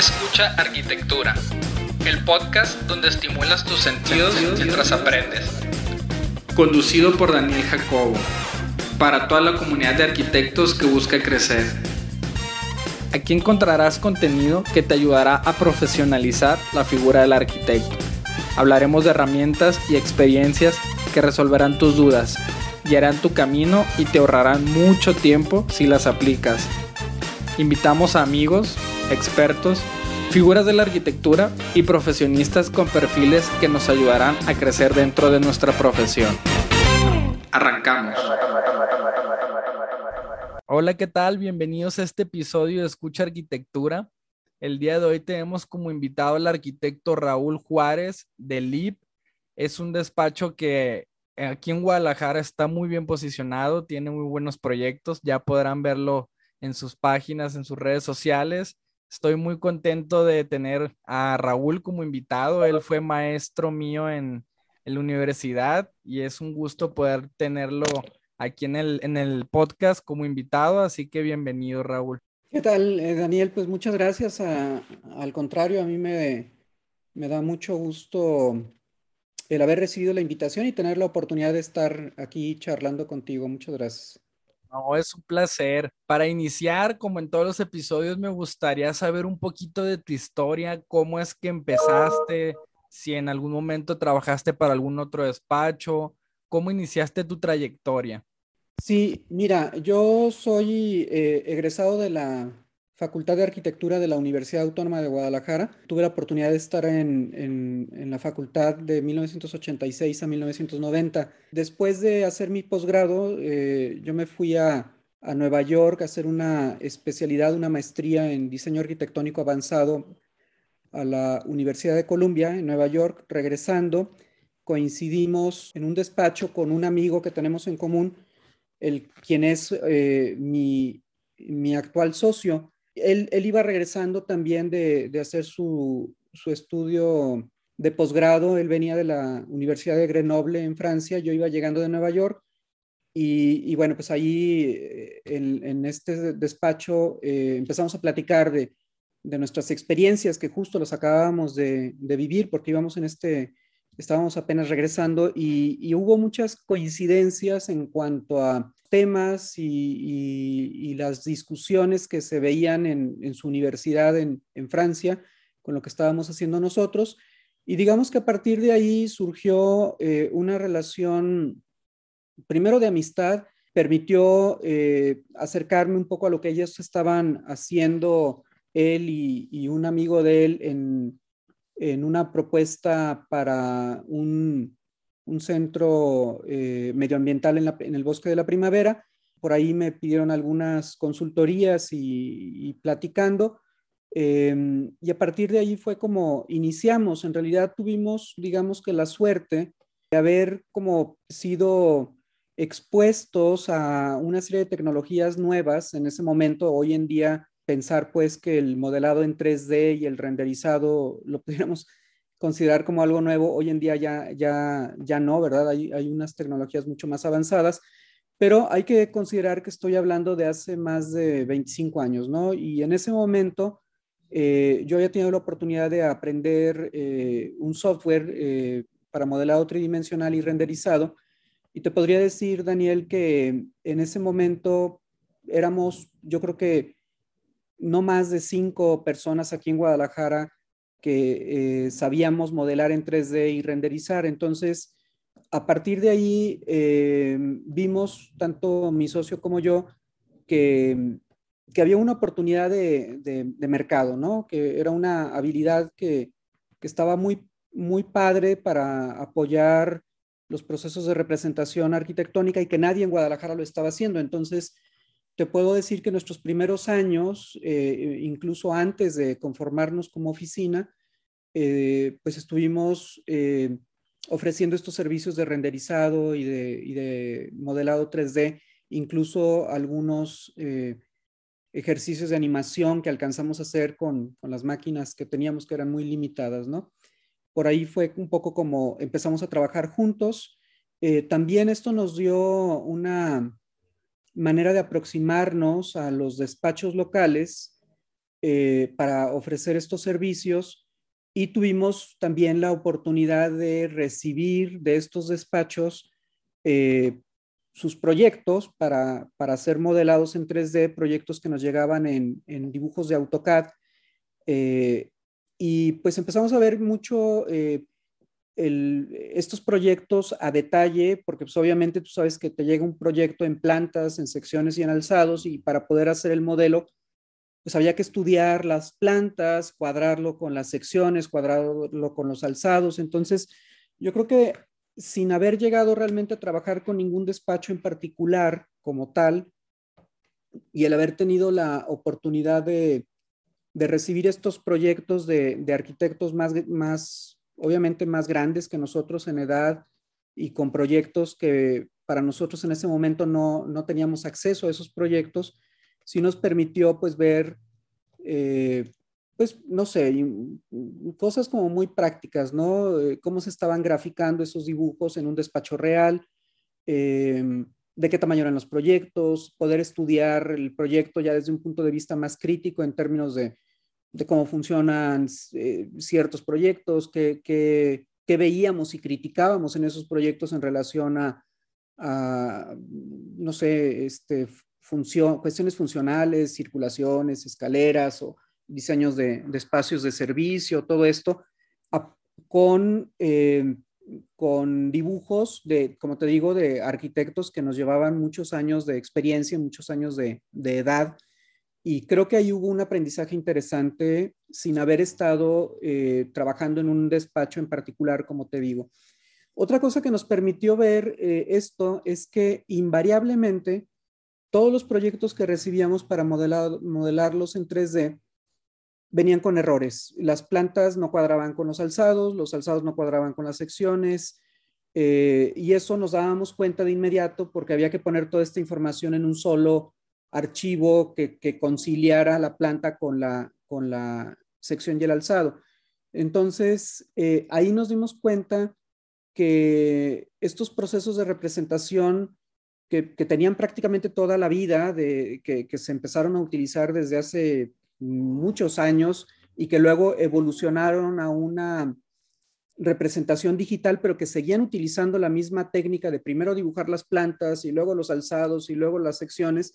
Escucha Arquitectura, el podcast donde estimulas tus sentidos mientras aprendes. Conducido por Daniel Jacobo, para toda la comunidad de arquitectos que busca crecer. Aquí encontrarás contenido que te ayudará a profesionalizar la figura del arquitecto. Hablaremos de herramientas y experiencias que resolverán tus dudas, guiarán tu camino y te ahorrarán mucho tiempo si las aplicas. Invitamos a amigos, expertos, figuras de la arquitectura y profesionistas con perfiles que nos ayudarán a crecer dentro de nuestra profesión. Arrancamos. Hola, ¿qué tal? Bienvenidos a este episodio de Escucha Arquitectura. El día de hoy tenemos como invitado al arquitecto Raúl Juárez de LIP. Es un despacho que aquí en Guadalajara está muy bien posicionado, tiene muy buenos proyectos, ya podrán verlo en sus páginas, en sus redes sociales. Estoy muy contento de tener a Raúl como invitado. Él fue maestro mío en, la universidad y es un gusto poder tenerlo aquí en el, en el podcast como invitado, así que bienvenido Raúl. ¿Qué tal, eh, Daniel? Pues muchas gracias. al contrario, a mí me, me da mucho gusto el haber recibido la invitación y tener la oportunidad de estar aquí charlando contigo. Muchas gracias. No, es un placer. Para iniciar, como en todos los episodios, me gustaría saber un poquito de tu historia, cómo es que empezaste, si en algún momento trabajaste para algún otro despacho, cómo iniciaste tu trayectoria. Sí, mira, yo soy eh, egresado de la Facultad de Arquitectura de la Universidad Autónoma de Guadalajara. Tuve la oportunidad de estar en, la facultad de 1986 a 1990. Después de hacer mi posgrado, eh, yo me fui a, a Nueva York a hacer una especialidad, una maestría en diseño arquitectónico avanzado a la Universidad de Columbia en Nueva York. Regresando, coincidimos en un despacho con un amigo que tenemos en común el, quien es eh, mi, actual socio, él, iba regresando también de, hacer su, estudio de posgrado, él venía de la Universidad de Grenoble en Francia, yo iba llegando de Nueva York y, bueno, pues ahí eh, en, este despacho eh, empezamos a platicar de, nuestras experiencias que justo las acabábamos de, de, vivir porque íbamos en este estábamos apenas regresando y, hubo muchas coincidencias en cuanto a temas y, las discusiones que se veían en, su universidad en, Francia con lo que estábamos haciendo nosotros. Y digamos que a partir de ahí surgió eh, una relación, primero de amistad, permitió eh, acercarme un poco a lo que ellos estaban haciendo, él y un amigo de él en, en una propuesta para un, centro eh, medioambiental en, el bosque de la primavera. Por ahí me pidieron algunas consultorías y, platicando. Em, y a partir de ahí fue como iniciamos. En realidad tuvimos, digamos que la suerte de haber como sido expuestos a una serie de tecnologías nuevas en ese momento. Hoy en día pensar pues que el modelado en 3D y el renderizado lo pudiéramos considerar como algo nuevo, hoy en día ya, ya, ya no, ¿verdad? Hay, hay unas tecnologías mucho más avanzadas, pero hay que considerar que estoy hablando de hace más de 25 años, ¿no? Y en ese momento eh, yo había tenido la oportunidad de aprender eh, un software eh, para modelado tridimensional y renderizado, y te podría decir, Daniel, que en ese momento éramos, yo creo que no más de cinco personas aquí en Guadalajara que eh, sabíamos modelar en 3D y renderizar. Entonces, a partir de ahí, eh, vimos, tanto mi socio como yo, que, había una oportunidad de, mercado, ¿no? Que era una habilidad que, que estaba muy, muy padre para apoyar los procesos de representación arquitectónica y que nadie en Guadalajara lo estaba haciendo. Entonces, te puedo decir que nuestros primeros años, eh, incluso antes de conformarnos como oficina, eh, pues estuvimos eh, ofreciendo estos servicios de renderizado y de, modelado 3D, incluso algunos ejercicios de animación que alcanzamos a hacer con, con, las máquinas que teníamos que eran muy limitadas, ¿no? Por ahí fue un poco como empezamos a trabajar juntos. también esto nos dio una manera de aproximarnos a los despachos locales eh, para ofrecer estos servicios y tuvimos también la oportunidad de recibir de estos despachos eh, sus proyectos para, para, ser modelados en 3D, proyectos que nos llegaban en, en dibujos de AutoCAD. Eh, y pues empezamos a ver mucho estos proyectos a detalle, porque pues obviamente tú sabes que te llega un proyecto en plantas, en secciones y en alzados, y para poder hacer el modelo, pues había que estudiar las plantas, cuadrarlo con las secciones, cuadrarlo con los alzados. Entonces, yo creo que sin haber llegado realmente a trabajar con ningún despacho en particular como tal, y el haber tenido la oportunidad de, recibir estos proyectos de, arquitectos más, más, obviamente más grandes que nosotros en edad y con proyectos que para nosotros en ese momento no, no teníamos acceso a esos proyectos, sí nos permitió pues ver, eh, pues no sé, cosas como muy prácticas, ¿no? Eh, cómo se estaban graficando esos dibujos en un despacho real, em, de qué tamaño eran los proyectos, poder estudiar el proyecto ya desde un punto de vista más crítico en términos de, de cómo funcionan eh, ciertos proyectos, qué, qué, veíamos y criticábamos en esos proyectos en relación a, no sé, este, cuestiones funcionales, circulaciones, escaleras o diseños de, espacios de servicio, todo esto, con, eh, con dibujos de, como te digo, de arquitectos que nos llevaban muchos años de experiencia, muchos años de, edad. Y creo que ahí hubo un aprendizaje interesante sin haber estado eh, trabajando en un despacho en particular, como te digo. Otra cosa que nos permitió ver eh, esto es que invariablemente todos los proyectos que recibíamos para modelar, modelarlos en 3D venían con errores. Las plantas no cuadraban con los alzados, los alzados no cuadraban con las secciones, eh, y eso nos dábamos cuenta de inmediato porque había que poner toda esta información en un solo archivo que, conciliara la planta con la, con la sección y el alzado. Entonces, eh, ahí nos dimos cuenta que estos procesos de representación que, tenían prácticamente toda la vida, de, que, se empezaron a utilizar desde hace muchos años y que luego evolucionaron a una representación digital, pero que seguían utilizando la misma técnica de primero dibujar las plantas y luego los alzados y luego las secciones,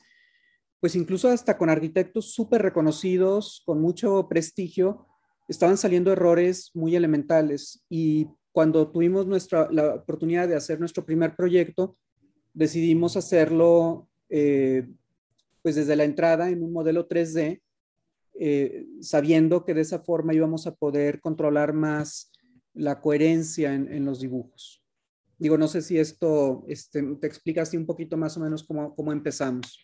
pues incluso hasta con arquitectos súper reconocidos, con mucho prestigio, estaban saliendo errores muy elementales. Y cuando tuvimos nuestra, la oportunidad de hacer nuestro primer proyecto, decidimos hacerlo eh, pues desde la entrada en un modelo 3D, eh, sabiendo que de esa forma íbamos a poder controlar más la coherencia en, los dibujos. Digo, no sé si esto este, te explica así un poquito más o menos cómo, cómo empezamos.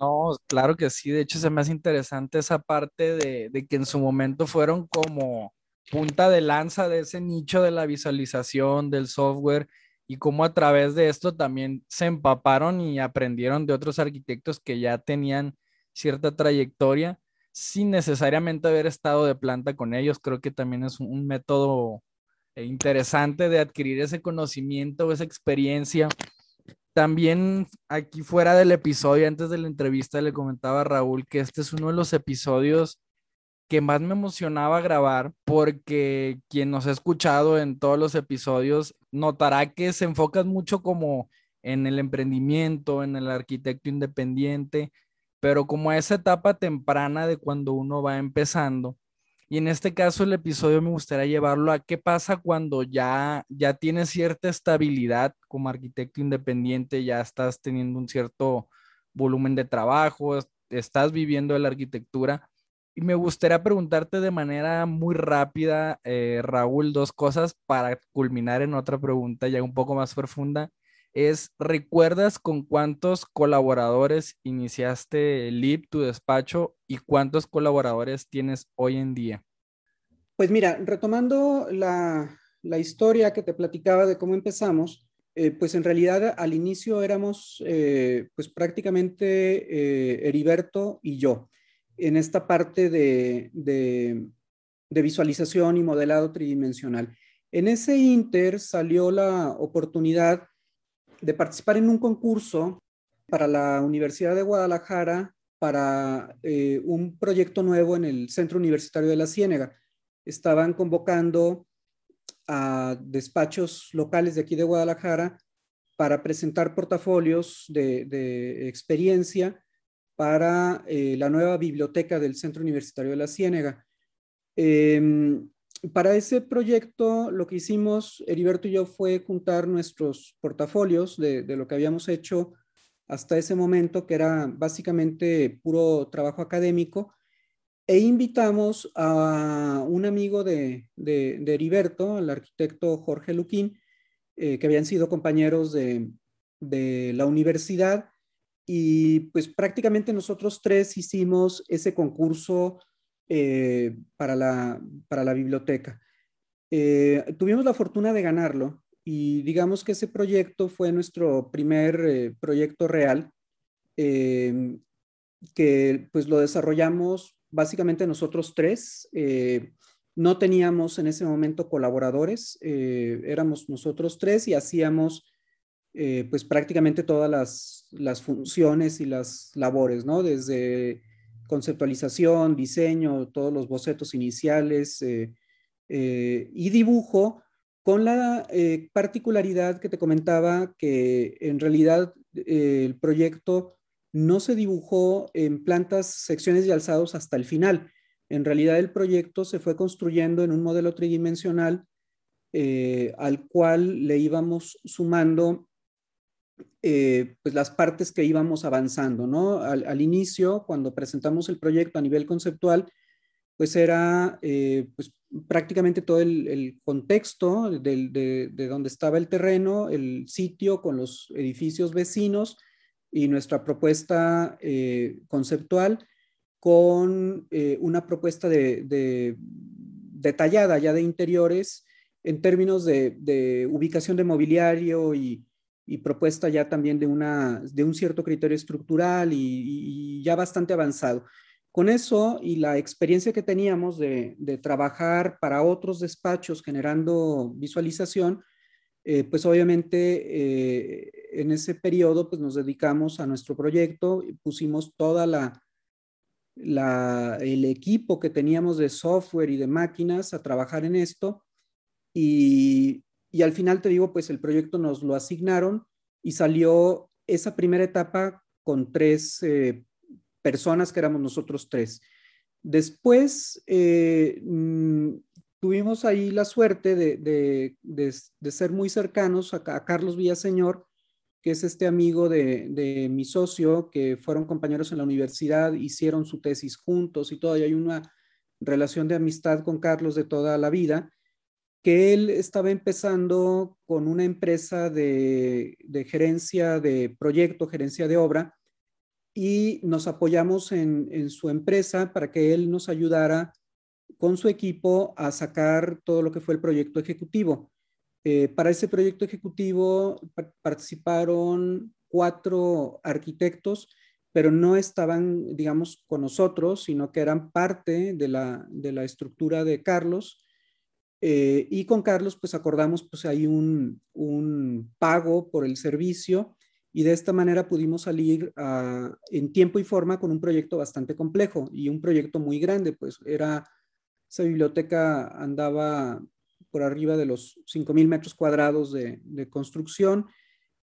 No, claro que sí. De hecho, se me hace interesante esa parte de, que en su momento fueron como punta de lanza de ese nicho de la visualización, del software, y cómo a través de esto también se empaparon y aprendieron de otros arquitectos que ya tenían cierta trayectoria sin necesariamente haber estado de planta con ellos. Creo que también es un método eh, interesante de adquirir ese conocimiento, esa experiencia. También aquí fuera del episodio, antes de la entrevista, le comentaba a Raúl que este es uno de los episodios que más me emocionaba grabar porque quien nos ha escuchado en todos los episodios notará que se enfocan mucho como en el emprendimiento, en el arquitecto independiente, pero como a esa etapa temprana de cuando uno va empezando. Y en este caso el episodio me gustaría llevarlo a qué pasa cuando ya ya tienes cierta estabilidad como arquitecto independiente, ya estás teniendo un cierto volumen de trabajo, estás viviendo de la arquitectura y me gustaría preguntarte de manera muy rápida, eh, Raúl, dos cosas para culminar en otra pregunta ya un poco más profunda. Es, ¿recuerdas con cuántos colaboradores iniciaste LIP, tu despacho, y cuántos colaboradores tienes hoy en día? Pues mira, retomando la, historia que te platicaba de cómo empezamos, eh, pues en realidad al inicio éramos eh, pues prácticamente Heriberto y yo en esta parte de, visualización y modelado tridimensional. En ese inter salió la oportunidad de participar en un concurso para la Universidad de Guadalajara para eh, un proyecto nuevo en el Centro Universitario de la Ciénega. Estaban convocando a despachos locales de aquí de Guadalajara para presentar portafolios de, experiencia para eh, la nueva biblioteca del Centro Universitario de la Ciénega. Em, para ese proyecto, lo que hicimos, Heriberto y yo, fue juntar nuestros portafolios de, lo que habíamos hecho hasta ese momento, que era básicamente puro trabajo académico, e invitamos a un amigo de, de, Heriberto, el arquitecto Jorge Luquín, eh, que habían sido compañeros de, de la universidad, y pues prácticamente nosotros tres hicimos ese concurso eh, para, la, para la biblioteca. Eh, tuvimos la fortuna de ganarlo y digamos que ese proyecto fue nuestro primer eh, proyecto real que pues lo desarrollamos básicamente nosotros tres. no teníamos en ese momento colaboradores, éramos nosotros tres y hacíamos pues prácticamente todas las, las, funciones y las labores, ¿no? Desde conceptualización, diseño, todos los bocetos iniciales eh, eh, y dibujo, con la eh, particularidad que te comentaba que en realidad el proyecto no se dibujó en plantas, secciones y alzados hasta el final. En realidad el proyecto se fue construyendo en un modelo tridimensional al cual le íbamos sumando eh, pues las partes que íbamos avanzando, ¿no? Al, inicio, cuando presentamos el proyecto a nivel conceptual, pues era eh, pues prácticamente todo el, contexto de, de, donde estaba el terreno, el sitio con los edificios vecinos y nuestra propuesta eh, conceptual con una propuesta de, detallada ya de interiores en términos de, ubicación de mobiliario y, y propuesta ya también de, una, de un cierto criterio estructural y, ya bastante avanzado. Con eso y la experiencia que teníamos de, trabajar para otros despachos generando visualización, eh, pues obviamente eh, en ese periodo pues nos dedicamos a nuestro proyecto, y pusimos toda la, la, el equipo que teníamos de software y de máquinas a trabajar en esto y, y al final te digo, pues el proyecto nos lo asignaron y salió esa primera etapa con tres eh, personas que éramos nosotros tres. Después eh, mm, tuvimos ahí la suerte de, ser muy cercanos a, Carlos Villaseñor, que es este amigo de, de, mi socio, que fueron compañeros en la universidad, hicieron su tesis juntos y todavía hay una relación de amistad con Carlos de toda la vida que él estaba empezando con una empresa de, gerencia de proyecto, gerencia de obra, y nos apoyamos en, su empresa para que él nos ayudara con su equipo a sacar todo lo que fue el proyecto ejecutivo. Eh, para ese proyecto ejecutivo participaron cuatro arquitectos, pero no estaban, digamos, con nosotros, sino que eran parte de la, de la estructura de Carlos eh, y con Carlos, pues acordamos, pues hay un, un, pago por el servicio y de esta manera pudimos salir en tiempo y forma con un proyecto bastante complejo y un proyecto muy grande, pues era, esa biblioteca andaba por arriba de los 5.000 metros cuadrados de, de construcción,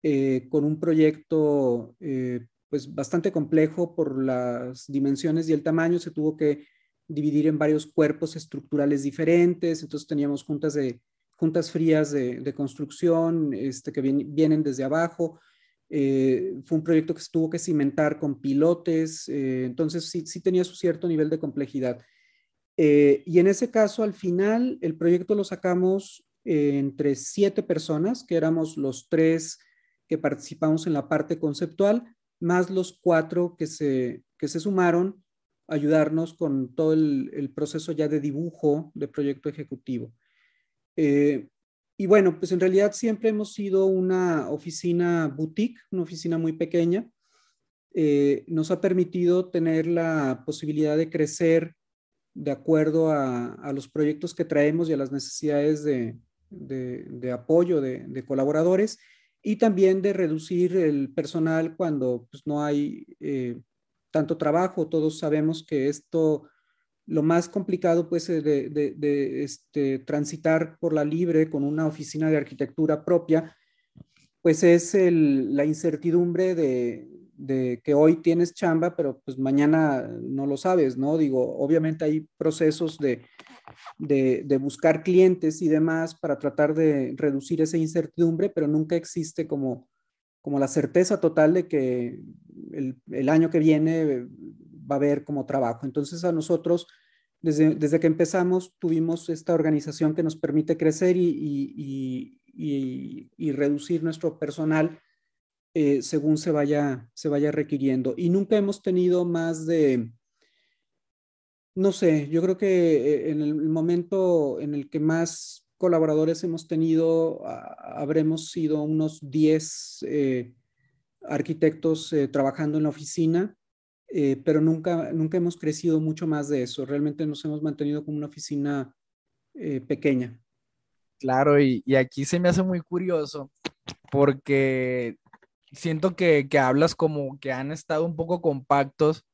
eh, con un proyecto eh, pues bastante complejo por las dimensiones y el tamaño, se tuvo que dividir en varios cuerpos estructurales diferentes, entonces teníamos juntas, de, juntas frías de, construcción este, que vienen desde abajo. Eh, fue un proyecto que se tuvo que cimentar con pilotes, eh, entonces sí, sí, tenía su cierto nivel de complejidad. Eh, y en ese caso, al final, el proyecto lo sacamos entre siete personas, que éramos los tres que participamos en la parte conceptual, más los cuatro que se, que se sumaron ayudarnos con todo el, proceso ya de dibujo de proyecto ejecutivo. Eh, y bueno, pues en realidad siempre hemos sido una oficina boutique, una oficina muy pequeña. Eh, nos ha permitido tener la posibilidad de crecer de acuerdo a, los proyectos que traemos y a las necesidades de, apoyo de, colaboradores y también de reducir el personal cuando pues, no hay eh, tanto trabajo, todos sabemos que esto, lo más complicado pues de, de, este, transitar por la libre con una oficina de arquitectura propia, pues es el, la incertidumbre de, de que hoy tienes chamba, pero pues mañana no lo sabes, ¿no? Digo, obviamente hay procesos de, de, buscar clientes y demás para tratar de reducir esa incertidumbre, pero nunca existe como, como la certeza total de que el, año que viene va a haber como trabajo. Entonces a nosotros, desde, desde que empezamos, tuvimos esta organización que nos permite crecer y, y, y, y reducir nuestro personal eh, según se vaya, se vaya requiriendo. Y nunca hemos tenido más de, no sé, yo creo que eh, en el momento en el que más colaboradores hemos tenido, habremos sido unos 10 eh, arquitectos trabajando en la oficina, pero nunca, nunca hemos crecido mucho más de eso. Realmente nos hemos mantenido como una oficina pequeña. Claro, y, y, aquí se me hace muy curioso porque siento que, que, hablas como que han estado un poco compactos,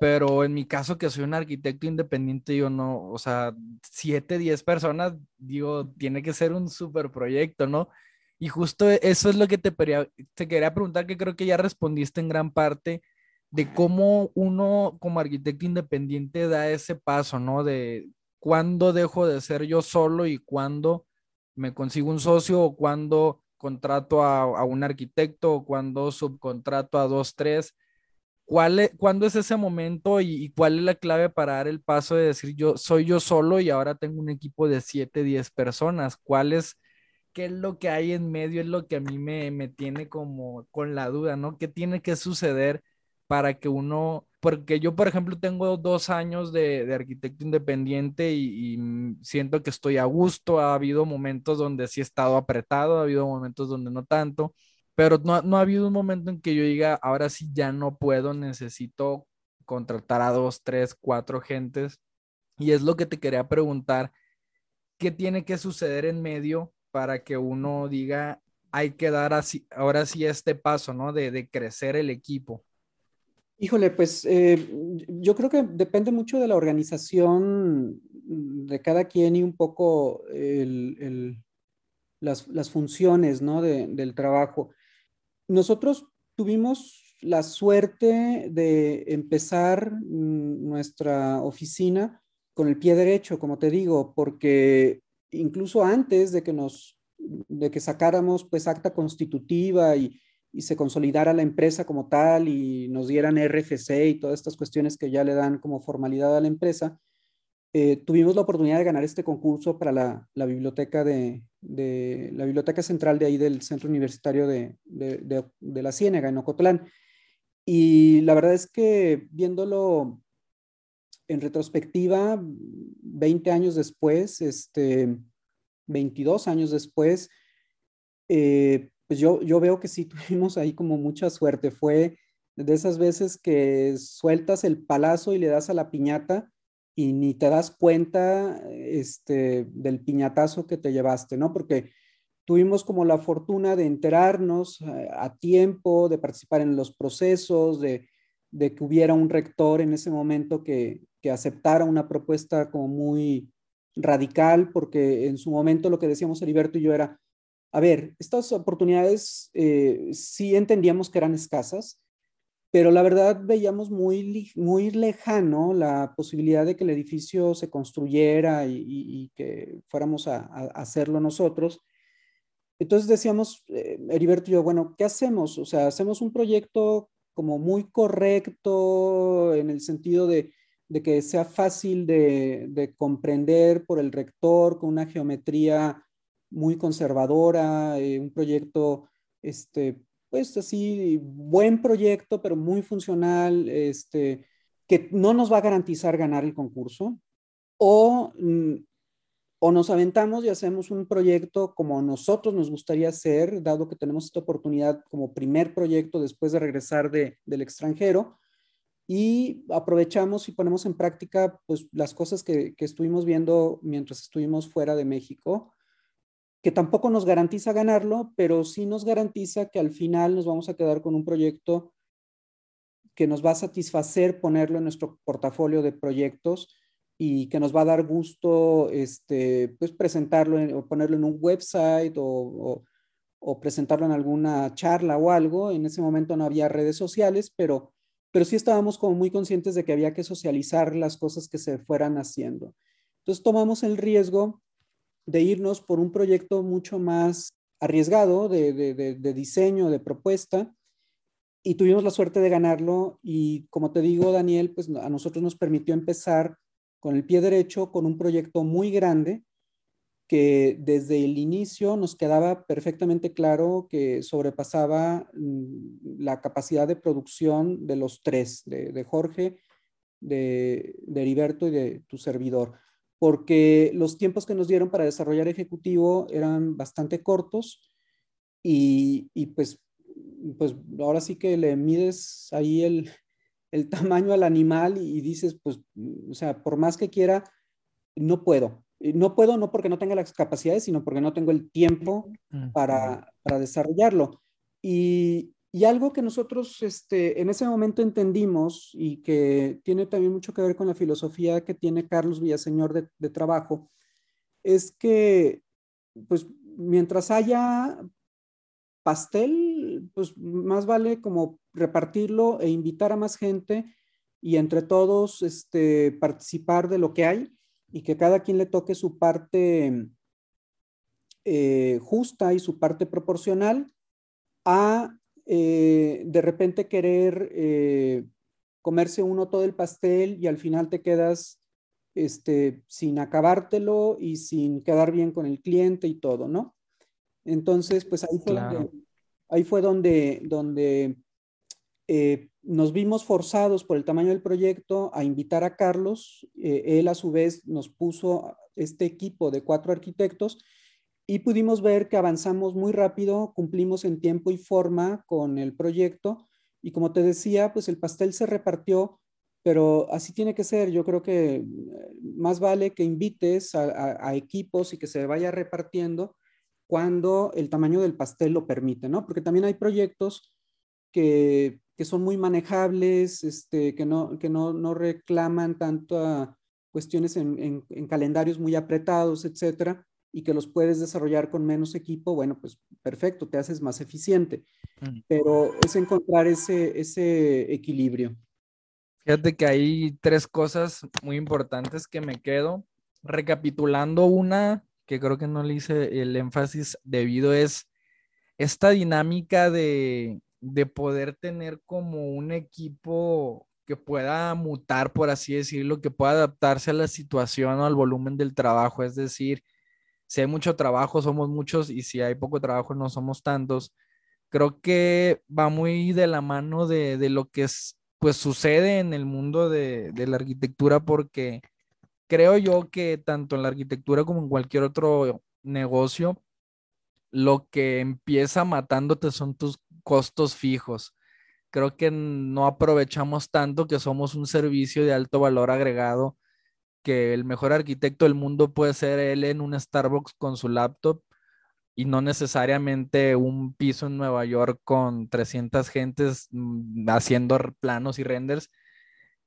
pero en mi caso que soy un arquitecto independiente, yo no, o sea, siete, diez personas, digo, tiene que ser un super proyecto, ¿no? Y justo eso es lo que te, quería preguntar, que creo que ya respondiste en gran parte, de cómo uno como arquitecto independiente da ese paso, ¿no? De cuándo dejo de ser yo solo y cuándo me consigo un socio o cuándo contrato a, un arquitecto, cuando subcontrato a dos, tres. ¿Cuál es, ¿Cuándo es ese momento y, cuál es la clave para dar el paso de decir yo soy yo solo y ahora tengo un equipo de siete, diez personas? ¿Cuál es, qué es lo que hay en medio? Es lo que a mí me, me tiene como con la duda, ¿no? ¿Qué tiene que suceder para que uno porque yo, por ejemplo, tengo dos años de, arquitecto independiente y, mm, siento que estoy a gusto. Ha habido momentos donde sí he estado apretado, ha habido momentos donde no tanto, pero no, no ha habido un momento en que yo diga, ahora sí ya no puedo, necesito contratar a dos, tres, cuatro gentes. Y es lo que te quería preguntar, ¿qué tiene que suceder en medio para que uno diga, hay que dar así, ahora sí este paso, ¿no? De, de crecer el equipo. Híjole, pues eh, yo creo que depende mucho de la organización de cada quien y un poco las, funciones ¿no? del trabajo. Nosotros tuvimos la suerte de empezar nuestra oficina con el pie derecho, como te digo, porque incluso antes de que nos de que sacáramos pues acta constitutiva y, y se consolidara la empresa como tal y nos dieran RFC y todas estas cuestiones que ya le dan como formalidad a la empresa, eh, tuvimos la oportunidad de ganar este concurso para la, biblioteca de, la biblioteca central de ahí del Centro Universitario de, de, la Ciénega, en Ocotlán. Y la verdad es que viéndolo en retrospectiva, 20 años después, este, 22 años después, eh, pues yo, yo veo que sí tuvimos ahí como mucha suerte. Fue de esas veces que sueltas el palazo y le das a la piñata y ni te das cuenta este, del piñatazo que te llevaste, ¿no? Porque tuvimos como la fortuna de enterarnos eh, a, tiempo, de participar en los procesos, de, que hubiera un rector en ese momento que, que aceptara una propuesta como muy radical, porque en su momento lo que decíamos Heriberto y yo era, a ver, estas oportunidades eh, sí entendíamos que eran escasas, pero la verdad veíamos muy, muy lejano la posibilidad de que el edificio se construyera y, que fuéramos a, hacerlo nosotros. Entonces decíamos, eh, Heriberto y yo, bueno, ¿qué hacemos? O sea, hacemos un proyecto como muy correcto en el sentido de, que sea fácil de, de comprender por el rector, con una geometría muy conservadora, eh, un proyecto, este, pues así, buen proyecto, pero muy funcional, este, que no nos va a garantizar ganar el concurso, o, mm, o nos aventamos y hacemos un proyecto como nosotros nos gustaría hacer, dado que tenemos esta oportunidad como primer proyecto después de regresar de, del extranjero, y aprovechamos y ponemos en práctica pues, las cosas que, que estuvimos viendo mientras estuvimos fuera de México que tampoco nos garantiza ganarlo, pero sí nos garantiza que al final nos vamos a quedar con un proyecto que nos va a satisfacer ponerlo en nuestro portafolio de proyectos y que nos va a dar gusto este, pues presentarlo o ponerlo en un website o, o, presentarlo en alguna charla o algo. En ese momento no había redes sociales, pero, pero sí estábamos como muy conscientes de que había que socializar las cosas que se fueran haciendo. Entonces tomamos el riesgo de irnos por un proyecto mucho más arriesgado de, de, de diseño, de propuesta, y tuvimos la suerte de ganarlo y como te digo, Daniel, pues a nosotros nos permitió empezar con el pie derecho con un proyecto muy grande que desde el inicio nos quedaba perfectamente claro que sobrepasaba mm, la capacidad de producción de los tres, de, Jorge, de, Heriberto y de tu servidor, porque los tiempos que nos dieron para desarrollar ejecutivo eran bastante cortos y, y pues pues ahora sí que le mides ahí el, tamaño al animal y, dices, pues, o sea, por más que quiera, no puedo. No puedo no porque no tenga las capacidades, sino porque no tengo el tiempo para, desarrollarlo. Y, algo que nosotros este, en ese momento entendimos y que tiene también mucho que ver con la filosofía que tiene Carlos Villaseñor de, de trabajo, es que, pues, mientras haya pastel, pues más vale como repartirlo e invitar a más gente y entre todos este, participar de lo que hay y que cada quien le toque su parte eh, justa y su parte proporcional a eh, de repente querer eh, comerse uno todo el pastel y al final te quedas este, sin acabártelo y sin quedar bien con el cliente y todo, ¿no? Entonces, pues ahí fue donde, ahí fue donde, donde eh, nos vimos forzados por el tamaño del proyecto a invitar a Carlos. Él a su vez nos puso este equipo de cuatro arquitectos y pudimos ver que avanzamos muy rápido, cumplimos en tiempo y forma con el proyecto y como te decía, pues el pastel se repartió, pero así tiene que ser. Yo creo que más vale que invites a equipos y que se vaya repartiendo cuando el tamaño del pastel lo permite, ¿no? Porque también hay proyectos que, son muy manejables, este, que, no, que no, no reclaman tanto cuestiones en, calendarios muy apretados, etcétera, y que los puedes desarrollar con menos equipo, bueno, pues perfecto, te haces más eficiente. Mm. Pero es encontrar ese, ese equilibrio. Fíjate que hay tres cosas muy importantes que me quedo. Recapitulando una, que creo que no le hice el énfasis debido es esta dinámica de, poder tener como un equipo que pueda mutar, por así decirlo, que pueda adaptarse a la situación o al volumen del trabajo. Es decir, si hay mucho trabajo, somos muchos y si hay poco trabajo, no somos tantos. Creo que va muy de la mano de, lo que es, pues sucede en el mundo de, de la arquitectura porque creo yo que tanto en la arquitectura como en cualquier otro negocio, lo que empieza matándote son tus costos fijos. Creo que no aprovechamos tanto que somos un servicio de alto valor agregado, que el mejor arquitecto del mundo puede ser él en un Starbucks con su laptop y no necesariamente un piso en Nueva York con 300 gentes mm, haciendo planos y renders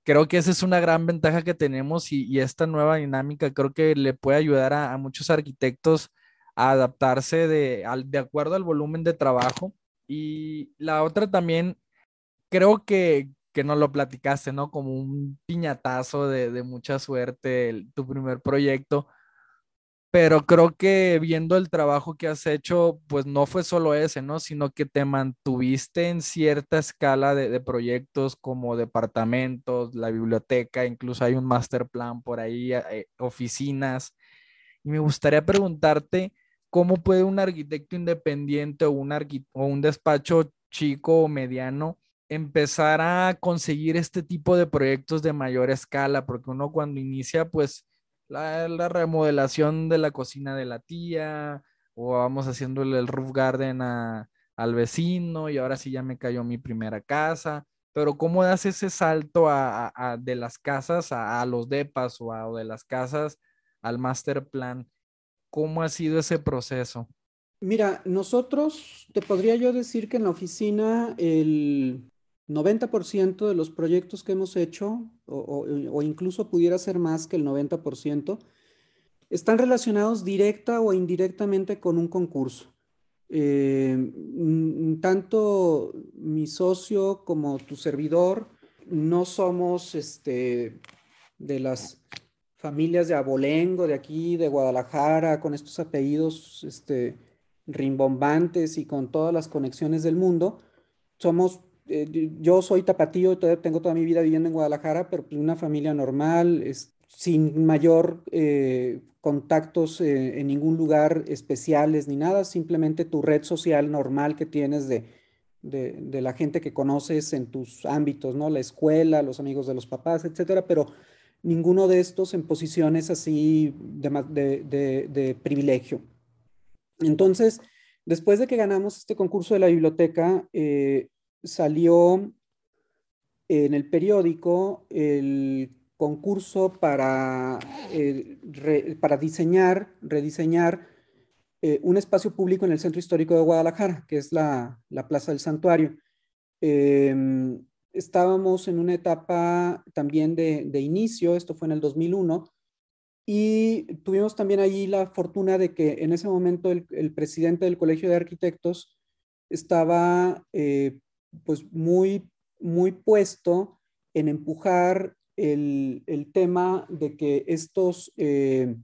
creo que esa es una gran ventaja que tenemos y, esta nueva dinámica creo que le puede ayudar a, muchos arquitectos a adaptarse de, de acuerdo al volumen de trabajo. Y la otra también, creo que, que nos lo platicaste, ¿no? Como un piñatazo de, mucha suerte, tu primer proyecto pero creo que viendo el trabajo que has hecho, pues no fue solo ese, ¿no? Sino que te mantuviste en cierta escala de, proyectos como departamentos, la biblioteca, incluso hay un master plan por ahí, eh, oficinas. Y me gustaría preguntarte, ¿cómo puede un arquitecto independiente o un, o un despacho chico o mediano empezar a conseguir este tipo de proyectos de mayor escala? Porque uno cuando inicia, pues la, remodelación de la cocina de la tía, o vamos haciéndole el roof garden al vecino y ahora sí ya me cayó mi primera casa. Pero ¿cómo das ese salto de las casas a, los depas o, o de las casas al master plan? ¿Cómo ha sido ese proceso? Mira, nosotros, te podría yo decir que en la oficina el 90% de los proyectos que hemos hecho, o, incluso pudiera ser más que el 90%, están relacionados directa o indirectamente con un concurso. Eh, tanto mi socio como tu servidor no somos este, de las familias de abolengo de aquí, de Guadalajara, con estos apellidos este, rimbombantes y con todas las conexiones del mundo. Somos eh, yo soy tapatío, tengo toda mi vida viviendo en Guadalajara, pero pues, una familia normal, es, sin mayor eh, contactos eh, en ningún lugar especiales ni nada, simplemente tu red social normal que tienes de, de, la gente que conoces en tus ámbitos, ¿no? La escuela, los amigos de los papás, etcétera, pero ninguno de estos en posiciones así de, de privilegio. Entonces, después de que ganamos este concurso de la biblioteca, salió en el periódico el concurso para, eh, para diseñar, rediseñar eh, un espacio público en el centro histórico de Guadalajara, que es la, Plaza del Santuario. Em, estábamos en una etapa también de, inicio, esto fue en el 2001, y tuvimos también allí la fortuna de que en ese momento el, presidente del Colegio de Arquitectos estaba eh, pues muy, muy puesto en empujar el, tema de que estos eh,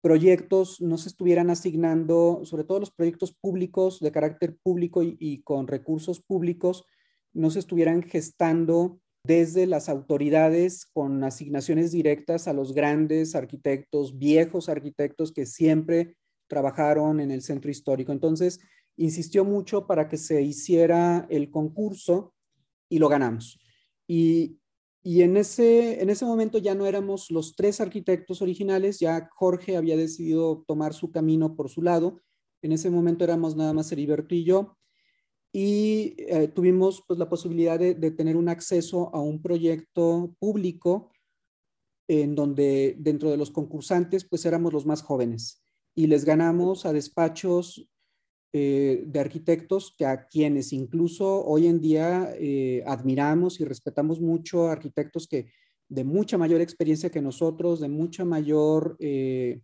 proyectos no se estuvieran asignando, sobre todo los proyectos públicos de carácter público y, con recursos públicos, no se estuvieran gestando desde las autoridades con asignaciones directas a los grandes arquitectos, viejos arquitectos que siempre trabajaron en el centro histórico. Entonces, insistió mucho para que se hiciera el concurso y lo ganamos. Y, en, ese, en ese momento ya no éramos los tres arquitectos originales, ya Jorge había decidido tomar su camino por su lado. En ese momento éramos nada más Heriberto y yo. Y eh, tuvimos pues, la posibilidad de, de tener un acceso a un proyecto público en donde dentro de los concursantes pues éramos los más jóvenes y les ganamos a despachos eh, de arquitectos que a quienes incluso hoy en día eh, admiramos y respetamos mucho, arquitectos que de mucha mayor experiencia que nosotros, de mucha mayor eh,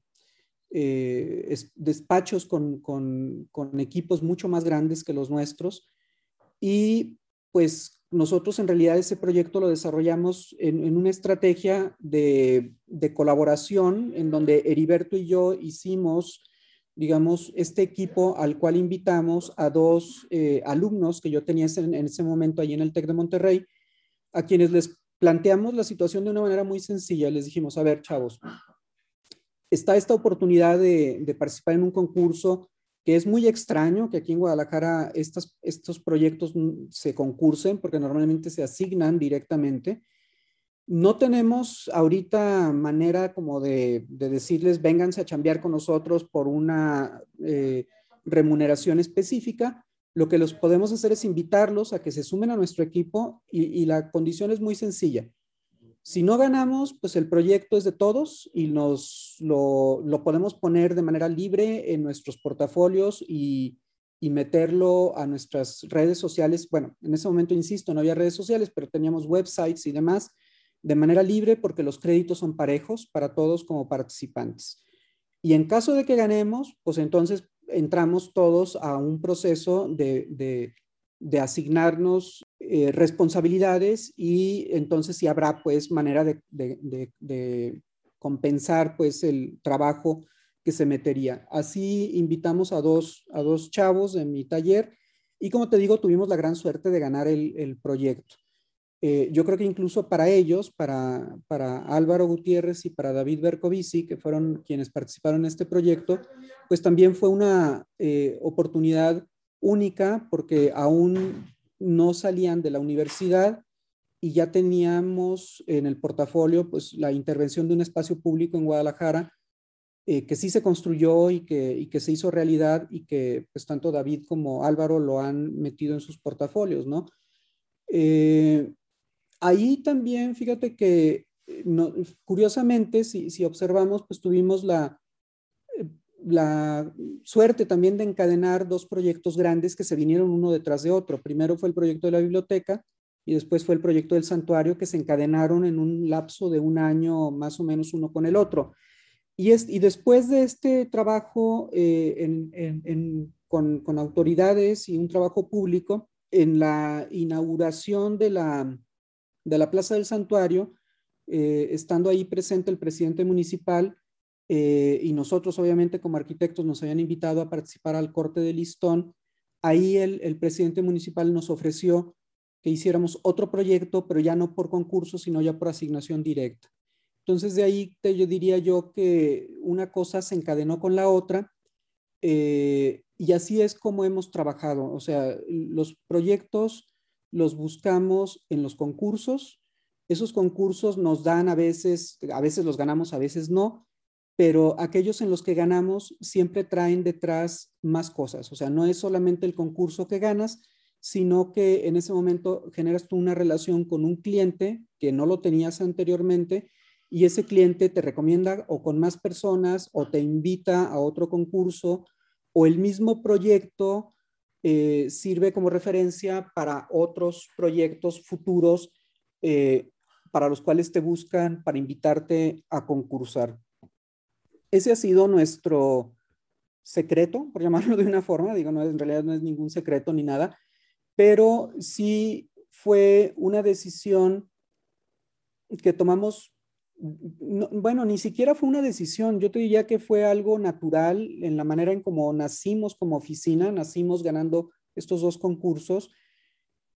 despachos con, equipos mucho más grandes que los nuestros. Y pues nosotros en realidad ese proyecto lo desarrollamos en, una estrategia de, de, colaboración en donde Heriberto y yo hicimos digamos, este equipo al cual invitamos a dos eh, alumnos que yo tenía en, ese momento allí en el TEC de Monterrey, a quienes les planteamos la situación de una manera muy sencilla. Les dijimos, a ver, chavos, está esta oportunidad de, participar en un concurso que es muy extraño que aquí en Guadalajara estos, estos proyectos se concursen porque normalmente se asignan directamente. No tenemos ahorita manera como de, decirles, vénganse a chambear con nosotros por una eh, remuneración específica. Lo que los podemos hacer es invitarlos a que se sumen a nuestro equipo y, la condición es muy sencilla. Si no ganamos, pues el proyecto es de todos y nos lo, podemos poner de manera libre en nuestros portafolios y, y, meterlo a nuestras redes sociales. Bueno, en ese momento, insisto, no había redes sociales, pero teníamos websites y demás de manera libre porque los créditos son parejos para todos como participantes. Y en caso de que ganemos, pues entonces entramos todos a un proceso de, asignarnos eh, responsabilidades y entonces sí habrá pues manera de, compensar pues el trabajo que se metería. Así invitamos a dos, a dos chavos de mi taller y como te digo, tuvimos la gran suerte de ganar el proyecto. Eh, yo creo que incluso para ellos, para, Álvaro Gutiérrez y para David Bercovici, que fueron quienes participaron en este proyecto, pues también fue una eh, oportunidad única porque aún no salían de la universidad y ya teníamos en el portafolio pues la intervención de un espacio público en Guadalajara eh, que sí se construyó y que, que se hizo realidad y que pues tanto David como Álvaro lo han metido en sus portafolios, ¿no? Ahí también, fíjate que eh, curiosamente, si, observamos, pues tuvimos la, eh, la suerte también de encadenar dos proyectos grandes que se vinieron uno detrás de otro. Primero fue el proyecto de la biblioteca y después fue el proyecto del santuario que se encadenaron en un lapso de un año más o menos uno con el otro. Y, es, y después de este trabajo eh, con, con, autoridades y un trabajo público, en la inauguración de la, de la Plaza del Santuario, eh, estando ahí presente el presidente municipal eh, y nosotros obviamente como arquitectos nos habían invitado a participar al corte de listón, ahí el, presidente municipal nos ofreció que hiciéramos otro proyecto, pero ya no por concurso, sino ya por asignación directa. Entonces de ahí te, yo diría yo que una cosa se encadenó con la otra eh, y así es como hemos trabajado. O sea, los proyectos los buscamos en los concursos. Esos concursos nos dan a veces, a veces los ganamos, a veces no, pero aquellos en los que ganamos siempre traen detrás más cosas. O sea, no es solamente el concurso que ganas, sino que en ese momento generas tú una relación con un cliente que no lo tenías anteriormente y ese cliente te recomienda o con más personas o te invita a otro concurso o el mismo proyecto eh, sirve como referencia para otros proyectos futuros eh, para los cuales te buscan para invitarte a concursar. Ese ha sido nuestro secreto, por llamarlo de una forma, digo, no, en realidad no es ningún secreto ni nada, pero sí fue una decisión que tomamos, bueno, ni siquiera fue una decisión, yo te diría que fue algo natural en la manera en cómo nacimos como oficina, nacimos ganando estos dos concursos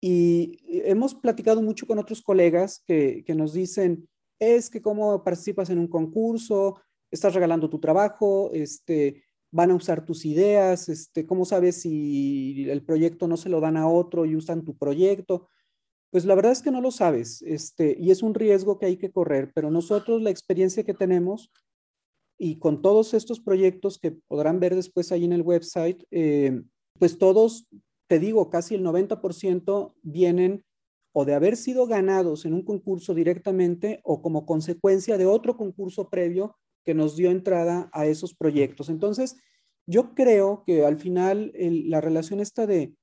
y hemos platicado mucho con otros colegas que, que nos dicen, es que cómo participas en un concurso, estás regalando tu trabajo, este, van a usar tus ideas, este, ¿cómo sabes si el proyecto no se lo dan a otro y usan tu proyecto? Pues la verdad es que no lo sabes, este, y es un riesgo que hay que correr, pero nosotros la experiencia que tenemos y con todos estos proyectos que podrán ver después ahí en el website, eh, pues todos, te digo, casi el 90% vienen o de haber sido ganados en un concurso directamente o como consecuencia de otro concurso previo que nos dio entrada a esos proyectos. Entonces, yo creo que al final la relación esta de,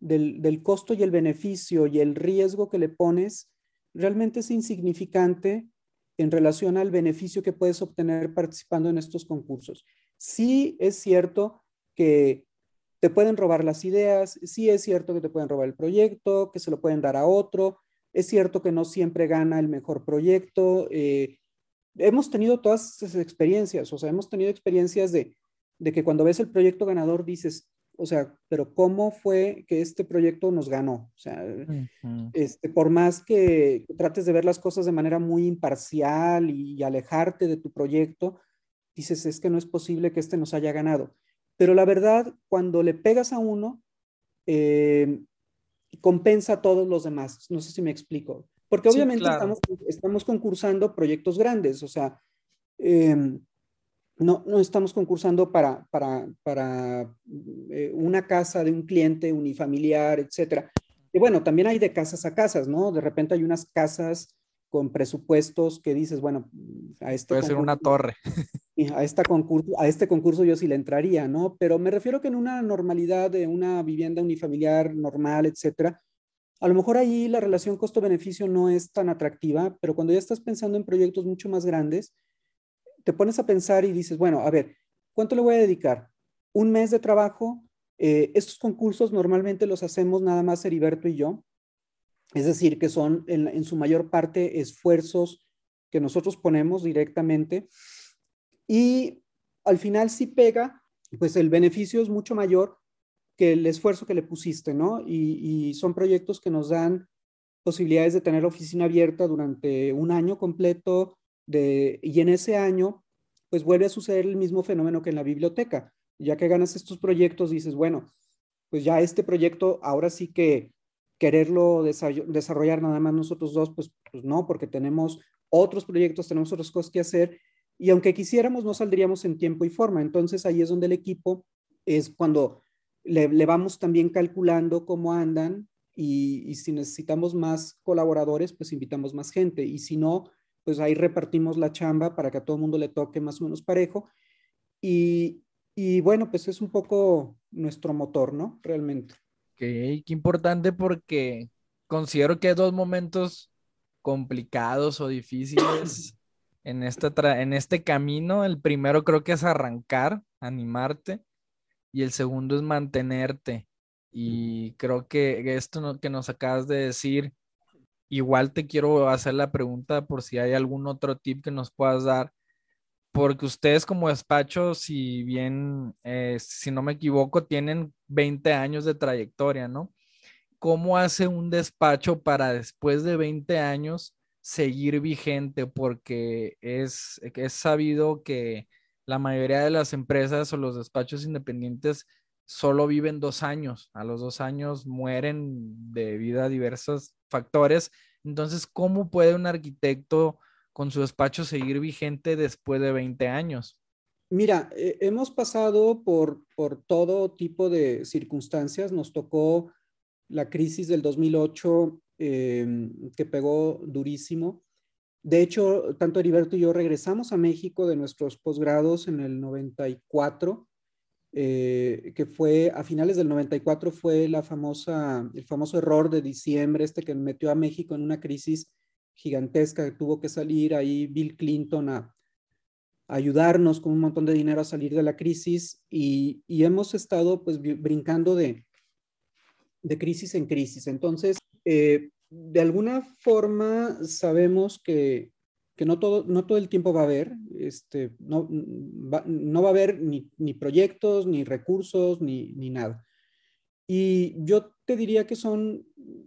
del, costo y el beneficio y el riesgo que le pones realmente es insignificante en relación al beneficio que puedes obtener participando en estos concursos. Sí es cierto que te pueden robar las ideas, sí es cierto que te pueden robar el proyecto, que se lo pueden dar a otro, es cierto que no siempre gana el mejor proyecto, eh, hemos tenido todas esas experiencias, o sea, hemos tenido experiencias de, que cuando ves el proyecto ganador dices, o sea, pero ¿cómo fue que este proyecto nos ganó? O sea, este, por más que trates de ver las cosas de manera muy imparcial y, alejarte de tu proyecto, dices, es que no es posible que este nos haya ganado. Pero la verdad, cuando le pegas a uno, eh, compensa a todos los demás. No sé si me explico. Porque obviamente estamos, concursando proyectos grandes, o sea, em, no, no estamos concursando para, para, para eh, una casa de un cliente unifamiliar, etcétera. Y bueno, también hay de casas a casas, ¿no? De repente hay unas casas con presupuestos que dices, bueno, a este Puede ser una torre. A, esta concurso, a este concurso yo sí le entraría, ¿no? Pero me refiero que en una normalidad de una vivienda unifamiliar normal, etcétera, a lo mejor ahí la relación costo-beneficio no es tan atractiva, pero cuando ya estás pensando en proyectos mucho más grandes, te pones a pensar y dices, bueno, a ver, ¿cuánto le voy a dedicar? ¿Un mes de trabajo? Eh, estos concursos normalmente los hacemos nada más Heriberto y yo, es decir, que son en, en su mayor parte esfuerzos que nosotros ponemos directamente y al final si pega, pues el beneficio es mucho mayor que el esfuerzo que le pusiste, ¿no? Y, son proyectos que nos dan posibilidades de tener oficina abierta durante un año completo de, y en ese año, pues vuelve a suceder el mismo fenómeno que en la biblioteca. Ya que ganas estos proyectos, dices, bueno, pues ya este proyecto, ahora sí que quererlo desarrollar nada más nosotros dos, pues, pues no, porque tenemos otros proyectos, tenemos otras cosas que hacer y aunque quisiéramos, no saldríamos en tiempo y forma. Entonces ahí es donde el equipo es cuando le, vamos también calculando cómo andan y, si necesitamos más colaboradores, pues invitamos más gente y si no, pues ahí repartimos la chamba para que a todo el mundo le toque más o menos parejo. Y, y bueno, pues es un poco nuestro motor, ¿no? Realmente. Ok, qué importante porque considero que hay dos momentos complicados o difíciles en este, en este camino. El primero creo que es arrancar, animarte, y el segundo es mantenerte. Y creo que esto que nos acabas de decir, igual te quiero hacer la pregunta por si hay algún otro tip que nos puedas dar, porque ustedes como despacho, si bien, eh, si no me equivoco, tienen 20 años de trayectoria, ¿no? ¿Cómo hace un despacho para después de 20 años seguir vigente? Porque es, es sabido que la mayoría de las empresas o los despachos independientes solo viven dos años. A los dos años mueren debido a diversos factores. Entonces, ¿cómo puede un arquitecto con su despacho seguir vigente después de 20 años? Mira, eh, hemos pasado por, por todo tipo de circunstancias. Nos tocó la crisis del 2008 em, que pegó durísimo. De hecho, tanto Heriberto y yo regresamos a México de nuestros posgrados en el 94 eh, que fue a finales del 94 fue la famosa, el famoso error de diciembre, este que metió a México en una crisis gigantesca, que tuvo que salir ahí Bill Clinton a, ayudarnos con un montón de dinero a salir de la crisis y, hemos estado pues brincando de, de crisis en crisis. Entonces, eh, de alguna forma sabemos que, que no todo, no todo el tiempo va a haber, este, no, va, no va a haber ni, ni proyectos, ni recursos, ni, ni, nada. Y yo te diría que son,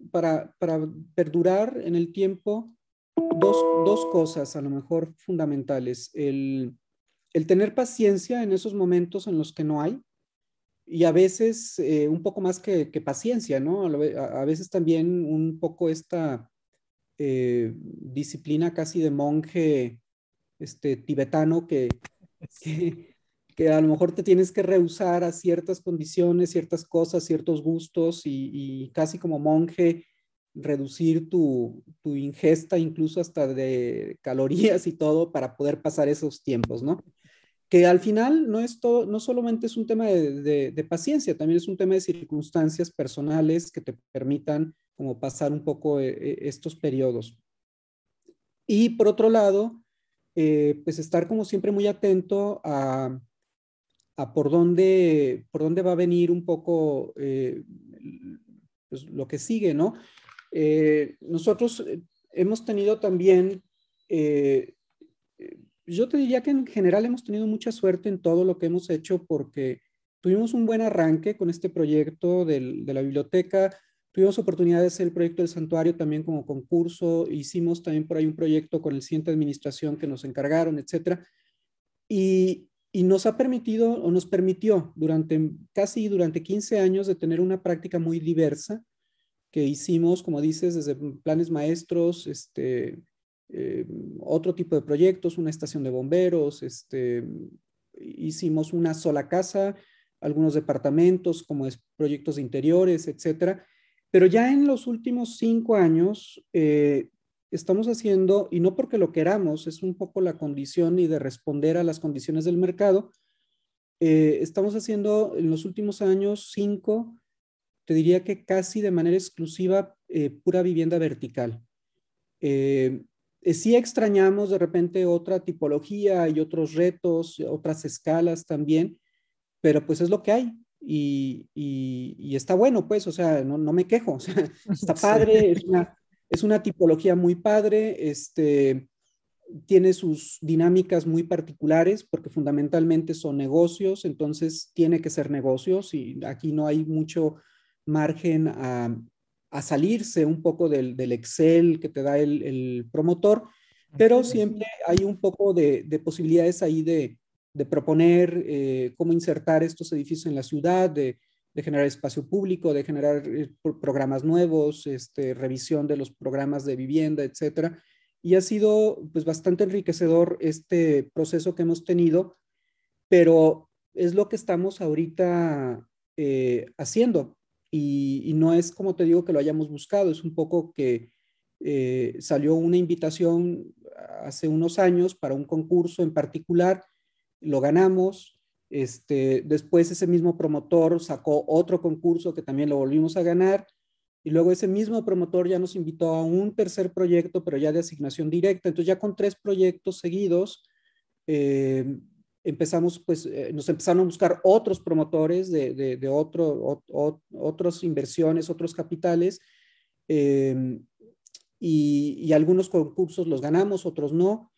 para, para perdurar en el tiempo, dos, dos, cosas a lo mejor fundamentales. El, el, tener paciencia en esos momentos en los que no hay, y a veces eh, un poco más que, paciencia, ¿no? A veces también un poco esta eh, disciplina casi de monje este, tibetano que, que, a lo mejor te tienes que rehusar a ciertas condiciones, ciertas cosas, ciertos gustos y, casi como monje reducir tu, tu, ingesta incluso hasta de calorías y todo para poder pasar esos tiempos, ¿no? Que al final no es todo, no solamente es un tema de paciencia, también es un tema de circunstancias personales que te permitan como pasar un poco eh, eh, estos periodos. Y por otro lado, eh, pues estar como siempre muy atento a, a, por, dónde, por dónde va a venir un poco pues lo que sigue, ¿no? nosotros hemos tenido también, yo te diría que en general hemos tenido mucha suerte en todo lo que hemos hecho porque tuvimos un buen arranque con este proyecto del, de la biblioteca, Tuvimos oportunidad de hacer el proyecto del santuario también como concurso, hicimos también por ahí un proyecto con el siguiente administración que nos encargaron, etcétera. Y, y, nos ha permitido o nos permitió durante casi durante 15 años de tener una práctica muy diversa que hicimos, como dices, desde planes maestros, este, eh, otro tipo de proyectos, una estación de bomberos, este, hicimos una sola casa, algunos departamentos como es, proyectos de interiores, etcétera pero ya en los últimos cinco años eh, estamos haciendo, y no porque lo queramos, es un poco la condición y de responder a las condiciones del mercado, eh, estamos haciendo en los últimos años cinco, te diría que casi de manera exclusiva, eh, pura vivienda vertical. sí extrañamos de repente otra tipología y otros retos, otras escalas también, pero pues es lo que hay y, y, está bueno, pues, o sea, no, no me quejo, o sea, está padre, es, una, es una tipología muy padre, este, tiene sus dinámicas muy particulares porque fundamentalmente son negocios, entonces tiene que ser negocios y aquí no hay mucho margen a, a salirse un poco del, del, Excel que te da el, el promotor, pero siempre hay un poco de, de posibilidades ahí de, de proponer eh, cómo insertar estos edificios en la ciudad, de, generar espacio público, de generar eh, programas nuevos, este, revisión de los programas de vivienda, etcétera. Y ha sido pues bastante enriquecedor este proceso que hemos tenido, pero es lo que estamos ahorita eh, haciendo. Y, no es como te digo que lo hayamos buscado, es un poco que salió una invitación hace unos años para un concurso en particular lo ganamos. Este, después ese mismo promotor sacó otro concurso que también lo volvimos a ganar y luego ese mismo promotor ya nos invitó a un tercer proyecto, pero ya de asignación directa. Entonces ya con tres proyectos seguidos, eh, empezamos, pues, eh, nos empezaron a buscar otros promotores de, de, otro, otras inversiones, otros capitales, eh, y, algunos concursos los ganamos, otros no,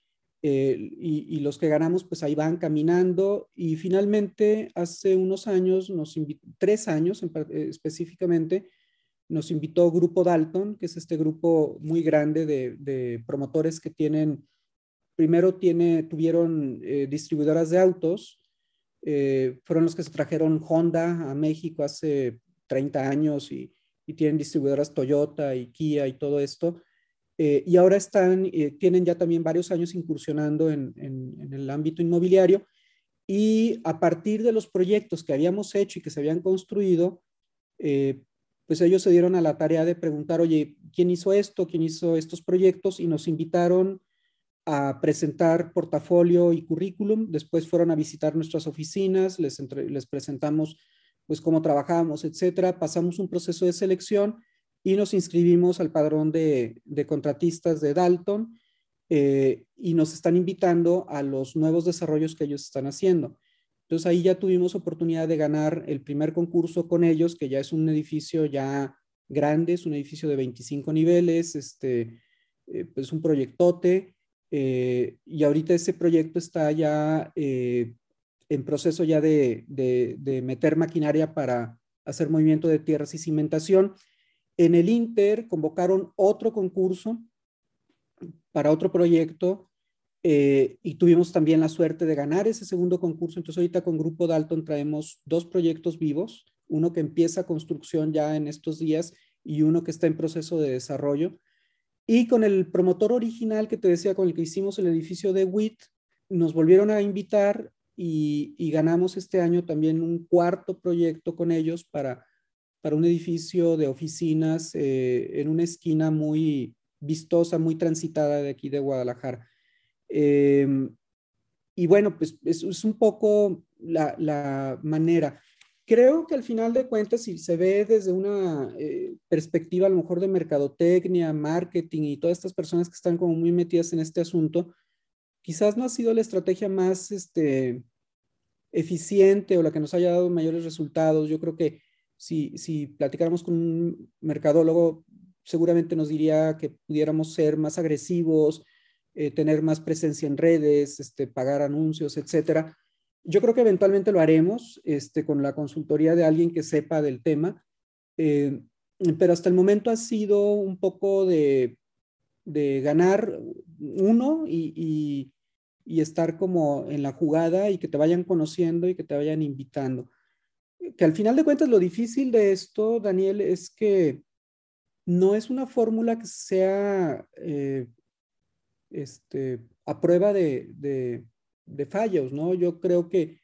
y, y, los que ganamos, pues ahí van caminando, y finalmente hace unos años, nos tres años específicamente, nos invitó Grupo Dalton, que es este grupo muy grande de, promotores que tienen, primero tiene, tuvieron eh, distribuidoras de autos, eh, fueron los que se trajeron Honda a México hace 30 años y, tienen distribuidoras Toyota y Kia y todo esto. Eh, y ahora están, tienen ya también varios años incursionando en, el ámbito inmobiliario y a partir de los proyectos que habíamos hecho y que se habían construido, pues ellos se dieron a la tarea de preguntar, oye, ¿quién hizo esto? ¿Quién hizo estos proyectos? Y nos invitaron a presentar portafolio y currículum. Después fueron a visitar nuestras oficinas, les, les presentamos pues cómo trabajábamos, etcétera. Pasamos un proceso de selección y nos inscribimos al padrón de, contratistas de Dalton eh, y nos están invitando a los nuevos desarrollos que ellos están haciendo. Entonces ahí ya tuvimos oportunidad de ganar el primer concurso con ellos, que ya es un edificio ya grande, es un edificio de 25 niveles, este, eh, pues un proyectote, eh, y ahorita ese proyecto está ya eh, en proceso ya de, de, meter maquinaria para hacer movimiento de tierras y cimentación. En el Inter convocaron otro concurso para otro proyecto eh, y tuvimos también la suerte de ganar ese segundo concurso. Entonces ahorita con Grupo Dalton traemos dos proyectos vivos, uno que empieza construcción ya en estos días y uno que está en proceso de desarrollo. Y con el promotor original que te decía, con el que hicimos el edificio de WIT, nos volvieron a invitar y, ganamos este año también un cuarto proyecto con ellos para, para un edificio de oficinas eh, en una esquina muy vistosa, muy transitada de aquí de Guadalajara. Em, y bueno, pues es, un poco la, manera. Creo que al final de cuentas, si se ve desde una eh, perspectiva a lo mejor de mercadotecnia, marketing y todas estas personas que están como muy metidas en este asunto, quizás no ha sido la estrategia más este, eficiente o la que nos haya dado mayores resultados. Yo creo que si, platicáramos con un mercadólogo, seguramente nos diría que pudiéramos ser más agresivos, eh, tener más presencia en redes, este, pagar anuncios, etcétera. Yo creo que eventualmente lo haremos este, con la consultoría de alguien que sepa del tema, eh, pero hasta el momento ha sido un poco de, de ganar uno y, y, estar como en la jugada y que te vayan conociendo y que te vayan invitando. Que al final de cuentas lo difícil de esto, Daniel, es que no es una fórmula que sea eh, este, a prueba de, fallos, ¿no? Yo creo que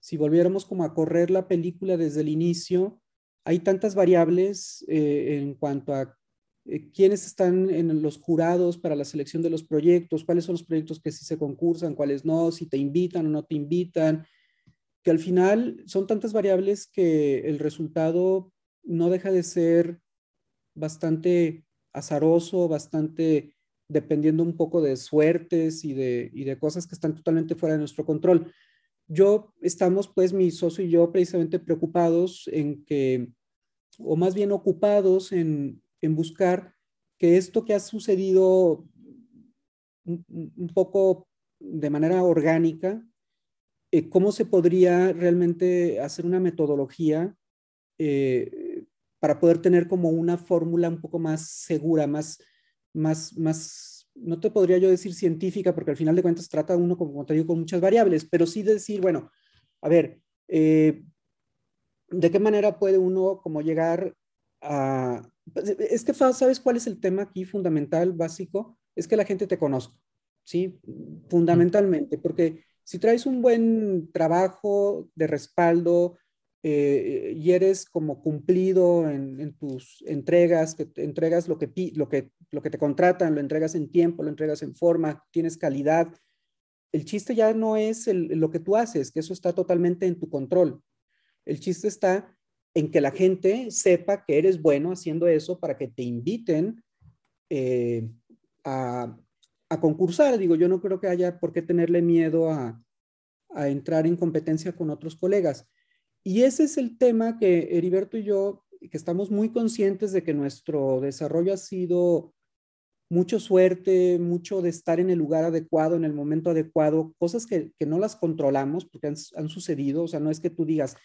si volviéramos como a correr la película desde el inicio, hay tantas variables eh, en cuanto a eh, quiénes están en los jurados para la selección de los proyectos, cuáles son los proyectos que sí se concursan, cuáles no, si te invitan o no te invitan, que al final son tantas variables que el resultado no deja de ser bastante azaroso, bastante dependiendo un poco de suertes y de, y de cosas que están totalmente fuera de nuestro control. Yo estamos, pues, mi socio y yo precisamente preocupados en que, o más bien ocupados en, en buscar que esto que ha sucedido un, un poco de manera orgánica, eh, cómo se podría realmente hacer una metodología eh, para poder tener como una fórmula un poco más segura, más, más, más, no te podría yo decir científica, porque al final de cuentas trata uno, como te digo, con muchas variables, pero sí decir, bueno, a ver, eh, ¿de qué manera puede uno como llegar a... Es que, ¿sabes cuál es el tema aquí fundamental, básico? Es que la gente te conozca, ¿sí? Fundamentalmente, porque si traes un buen trabajo de respaldo, eh, y eres como cumplido en, tus entregas, que entregas lo que, lo, que, lo que te contratan, lo entregas en tiempo, lo entregas en forma, tienes calidad. El chiste ya no es lo que tú haces, que eso está totalmente en tu control. El chiste está en que la gente sepa que eres bueno haciendo eso para que te inviten eh, a, concursar. Digo, yo no creo que haya por qué tenerle miedo a, entrar en competencia con otros colegas. Y ese es el tema que Heriberto y yo, que estamos muy conscientes de que nuestro desarrollo ha sido mucho suerte, mucho de estar en el lugar adecuado, en el momento adecuado, cosas que, no las controlamos porque han, han, sucedido. O sea, no es que tú digas,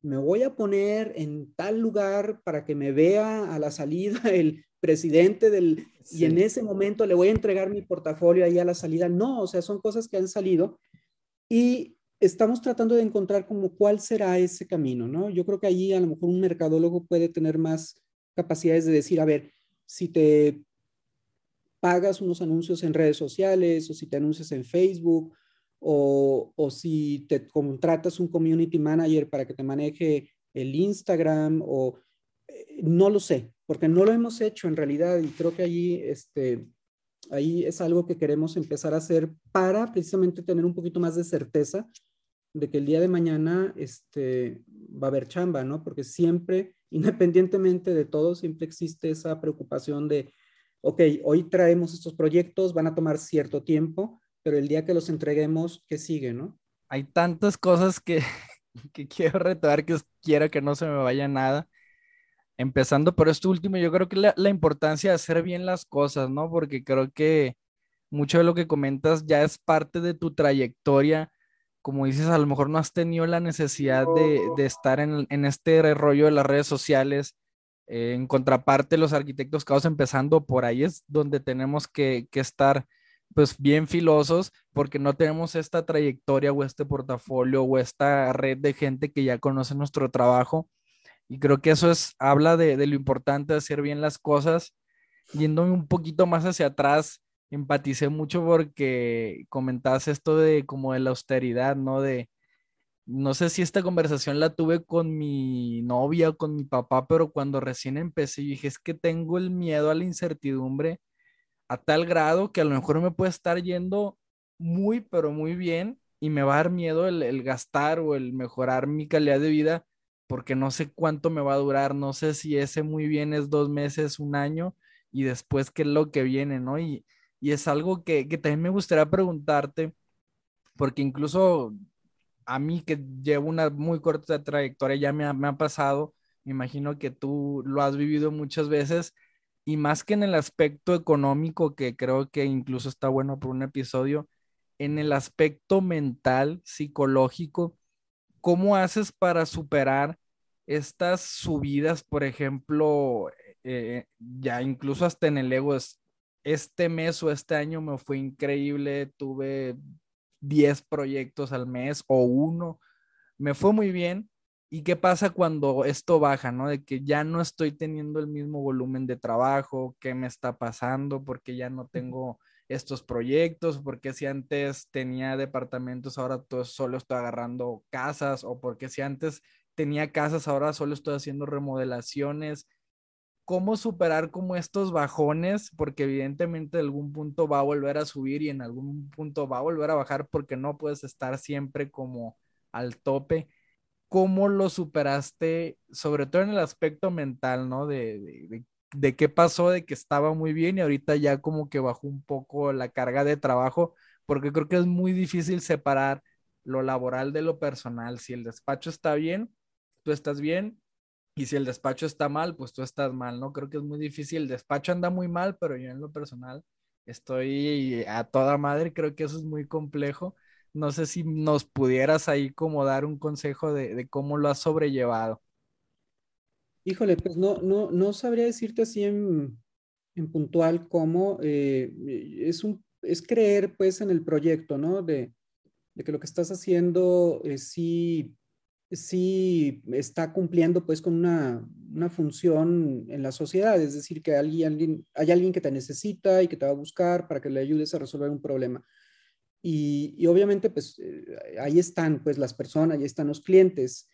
me voy a poner en tal lugar para que me vea a la salida el presidente del... Y en ese momento le voy a entregar mi portafolio ahí a la salida. No, o sea, son cosas que han salido y estamos tratando de encontrar como cuál será ese camino, ¿no? Yo creo que allí a lo mejor un mercadólogo puede tener más capacidades de decir, a ver, si te pagas unos anuncios en redes sociales o si te anuncias en Facebook o, o, si te contratas un community manager para que te maneje el Instagram o eh, no lo sé, porque no lo hemos hecho en realidad y creo que allí, este, ahí es algo que queremos empezar a hacer para precisamente tener un poquito más de certeza de que el día de mañana este, va a haber chamba, ¿no? Porque siempre, independientemente de todo, siempre existe esa preocupación de, ok, hoy traemos estos proyectos, van a tomar cierto tiempo, pero el día que los entreguemos, ¿qué sigue, no? Hay tantas cosas que, que quiero retomar que quiero que no se me vaya nada. Empezando por esto último, yo creo que la, importancia de hacer bien las cosas, ¿no? Porque creo que mucho de lo que comentas ya es parte de tu trayectoria. Como dices, a lo mejor no has tenido la necesidad de, de estar en, en, este rollo de las redes sociales. Eh, en contraparte, los arquitectos vamos empezando por ahí es donde tenemos que, que estar pues bien filosos porque no tenemos esta trayectoria o este portafolio o esta red de gente que ya conoce nuestro trabajo. Y creo que eso es, habla de, lo importante de hacer bien las cosas. Yéndome un poquito más hacia atrás, empaticé mucho porque comentabas esto de como de la austeridad, ¿no? De, no sé si esta conversación la tuve con mi novia o con mi papá, pero cuando recién empecé dije, es que tengo el miedo a la incertidumbre a tal grado que a lo mejor me puede estar yendo muy, pero muy bien y me va a dar miedo el, gastar o el mejorar mi calidad de vida porque no sé cuánto me va a durar, no sé si ese muy bien es dos meses, un año y después qué es lo que viene, ¿no? Y, es algo que, también me gustaría preguntarte, porque incluso a mí que llevo una muy corta trayectoria ya me me ha pasado, me imagino que tú lo has vivido muchas veces y más que en el aspecto económico, que creo que incluso está bueno por un episodio, en el aspecto mental, psicológico, ¿cómo haces para superar estas subidas, por ejemplo, eh, ya incluso hasta en el ego, este mes o este año me fue increíble, tuve 10 proyectos al mes o uno, me fue muy bien, ¿Y qué pasa cuando esto baja, no? De que ya no estoy teniendo el mismo volumen de trabajo, ¿qué me está pasando? Porque ya no tengo estos proyectos, porque si antes tenía departamentos, ahora todo, solo estoy agarrando casas, o porque si antes tenía casas, ahora solo estoy haciendo remodelaciones. ¿Cómo superar como estos bajones? Porque evidentemente en algún punto va a volver a subir y en algún punto va a volver a bajar porque no puedes estar siempre como al tope cómo lo superaste, sobre todo en el aspecto mental, ¿no? De, qué pasó, de que estaba muy bien y ahorita ya como que bajó un poco la carga de trabajo, porque creo que es muy difícil separar lo laboral de lo personal. Si el despacho está bien, tú estás bien, y si el despacho está mal, pues tú estás mal, ¿no? Creo que es muy difícil. El despacho anda muy mal, pero yo en lo personal estoy a toda madre, creo que eso es muy complejo no sé si nos pudieras ahí como dar un consejo de, cómo lo has sobrellevado. Híjole, pues no, no, no sabría decirte así en, puntual cómo eh, es, un, es creer pues en el proyecto, ¿no? De, que lo que estás haciendo eh, sí, sí está cumpliendo pues con una, función en la sociedad, es decir, que alguien, hay alguien que te necesita y que te va a buscar para que le ayudes a resolver un problema. Y, obviamente, pues eh, ahí están, pues las personas, ahí están los clientes.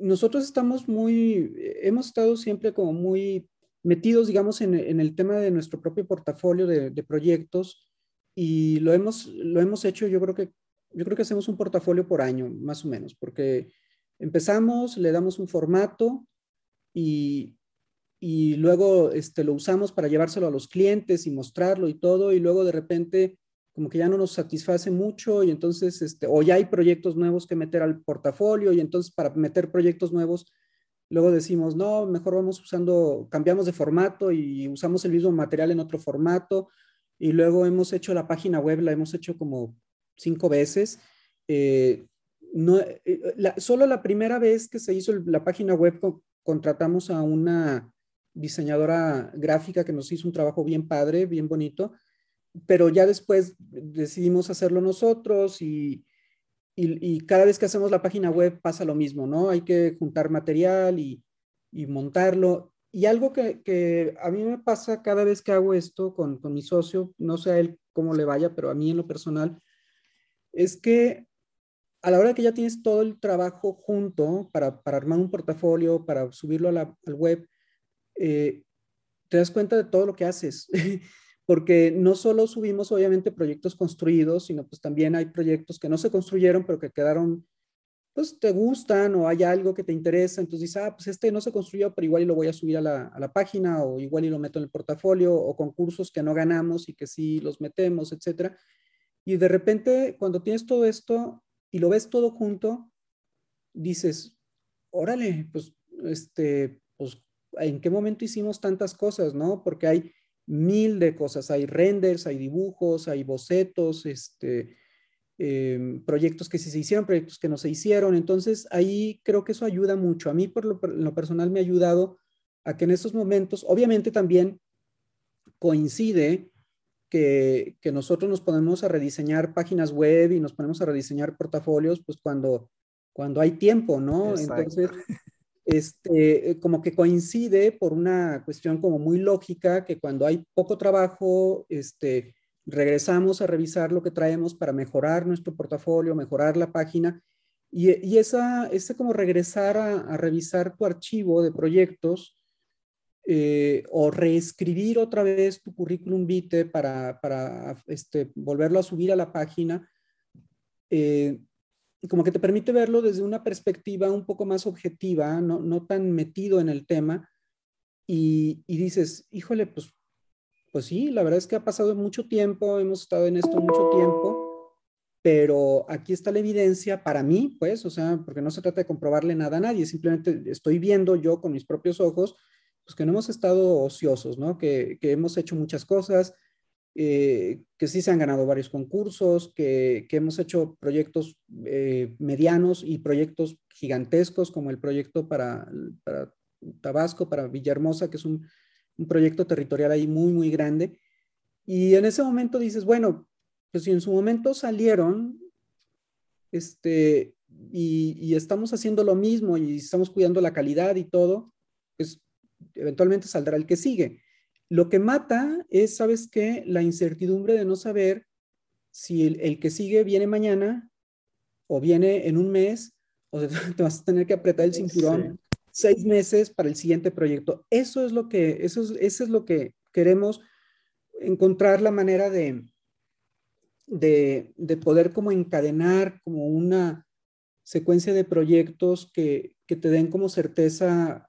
Nosotros estamos muy, hemos estado siempre como muy metidos, digamos, en, el tema de nuestro propio portafolio de, proyectos y lo hemos, lo hemos hecho, yo creo que, yo creo que hacemos un portafolio por año, más o menos, porque empezamos, le damos un formato, y, y luego este, lo usamos para llevárselo a los clientes y mostrarlo y todo, y luego de repente como que ya no nos satisface mucho y entonces, este, o ya hay proyectos nuevos que meter al portafolio y entonces para meter proyectos nuevos, luego decimos, no, mejor vamos usando, cambiamos de formato y usamos el mismo material en otro formato y luego hemos hecho la página web, la hemos hecho como cinco veces. Eh, no, eh, solo la primera vez que se hizo la página web contratamos a una diseñadora gráfica que nos hizo un trabajo bien padre, bien bonito, pero ya después decidimos hacerlo nosotros y, y, cada vez que hacemos la página web pasa lo mismo, ¿no? Hay que juntar material y, y montarlo. Y algo que, que, a mí me pasa cada vez que hago esto con, con mi socio, no sé a él cómo le vaya, pero a mí en lo personal, es que a la hora que ya tienes todo el trabajo junto para, para armar un portafolio, para subirlo a la, al web, eh, te das cuenta de todo lo que haces. porque no solo subimos obviamente proyectos construidos, sino pues también hay proyectos que no se construyeron, pero que quedaron, pues te gustan o hay algo que te interesa, entonces dices, ah, pues este no se construyó, pero igual y lo voy a subir a la, a la página o igual y lo meto en el portafolio o concursos que no ganamos y que sí los metemos, etcétera. Y de repente, cuando tienes todo esto y lo ves todo junto, dices, órale, pues, este, pues, ¿en qué momento hicimos tantas cosas, no? Porque hay mil de cosas. Hay renders, hay dibujos, hay bocetos, este, em, proyectos que sí se hicieron, proyectos que no se hicieron. Entonces, ahí creo que eso ayuda mucho. A mí, por lo, personal, me ha ayudado a que en estos momentos, obviamente también coincide que, que, nosotros nos ponemos a rediseñar páginas web y nos ponemos a rediseñar portafolios, pues cuando, cuando hay tiempo, ¿no? Entonces, este, eh, como que coincide por una cuestión como muy lógica, que cuando hay poco trabajo, este, regresamos a revisar lo que traemos para mejorar nuestro portafolio, mejorar la página. Y, y esa, ese como regresar a, revisar tu archivo de proyectos eh, o reescribir otra vez tu currículum vitae para, para este, volverlo a subir a la página, eh, como que te permite verlo desde una perspectiva un poco más objetiva, no, no tan metido en el tema, y, y, dices, híjole, pues, pues sí, la verdad es que ha pasado mucho tiempo, hemos estado en esto mucho tiempo, pero aquí está la evidencia para mí, pues, o sea, porque no se trata de comprobarle nada a nadie, simplemente estoy viendo yo con mis propios ojos, pues que no hemos estado ociosos, ¿no? Que, que hemos hecho muchas cosas, eh, que sí se han ganado varios concursos, que, hemos hecho proyectos eh, medianos y proyectos gigantescos, como el proyecto para, Tabasco, para Villahermosa, que es un, proyecto territorial ahí muy, muy grande. Y en ese momento dices, bueno, pues si en su momento salieron, este, y, y estamos haciendo lo mismo y estamos cuidando la calidad y todo, pues eventualmente saldrá el que sigue. Lo que mata es, ¿sabes qué? La incertidumbre de no saber si el, que sigue viene mañana o viene en un mes o te vas a tener que apretar el cinturón seis meses para el siguiente proyecto. Eso es lo que, eso es, eso es lo que queremos encontrar la manera de, de, de, poder como encadenar como una secuencia de proyectos que, que te den como certeza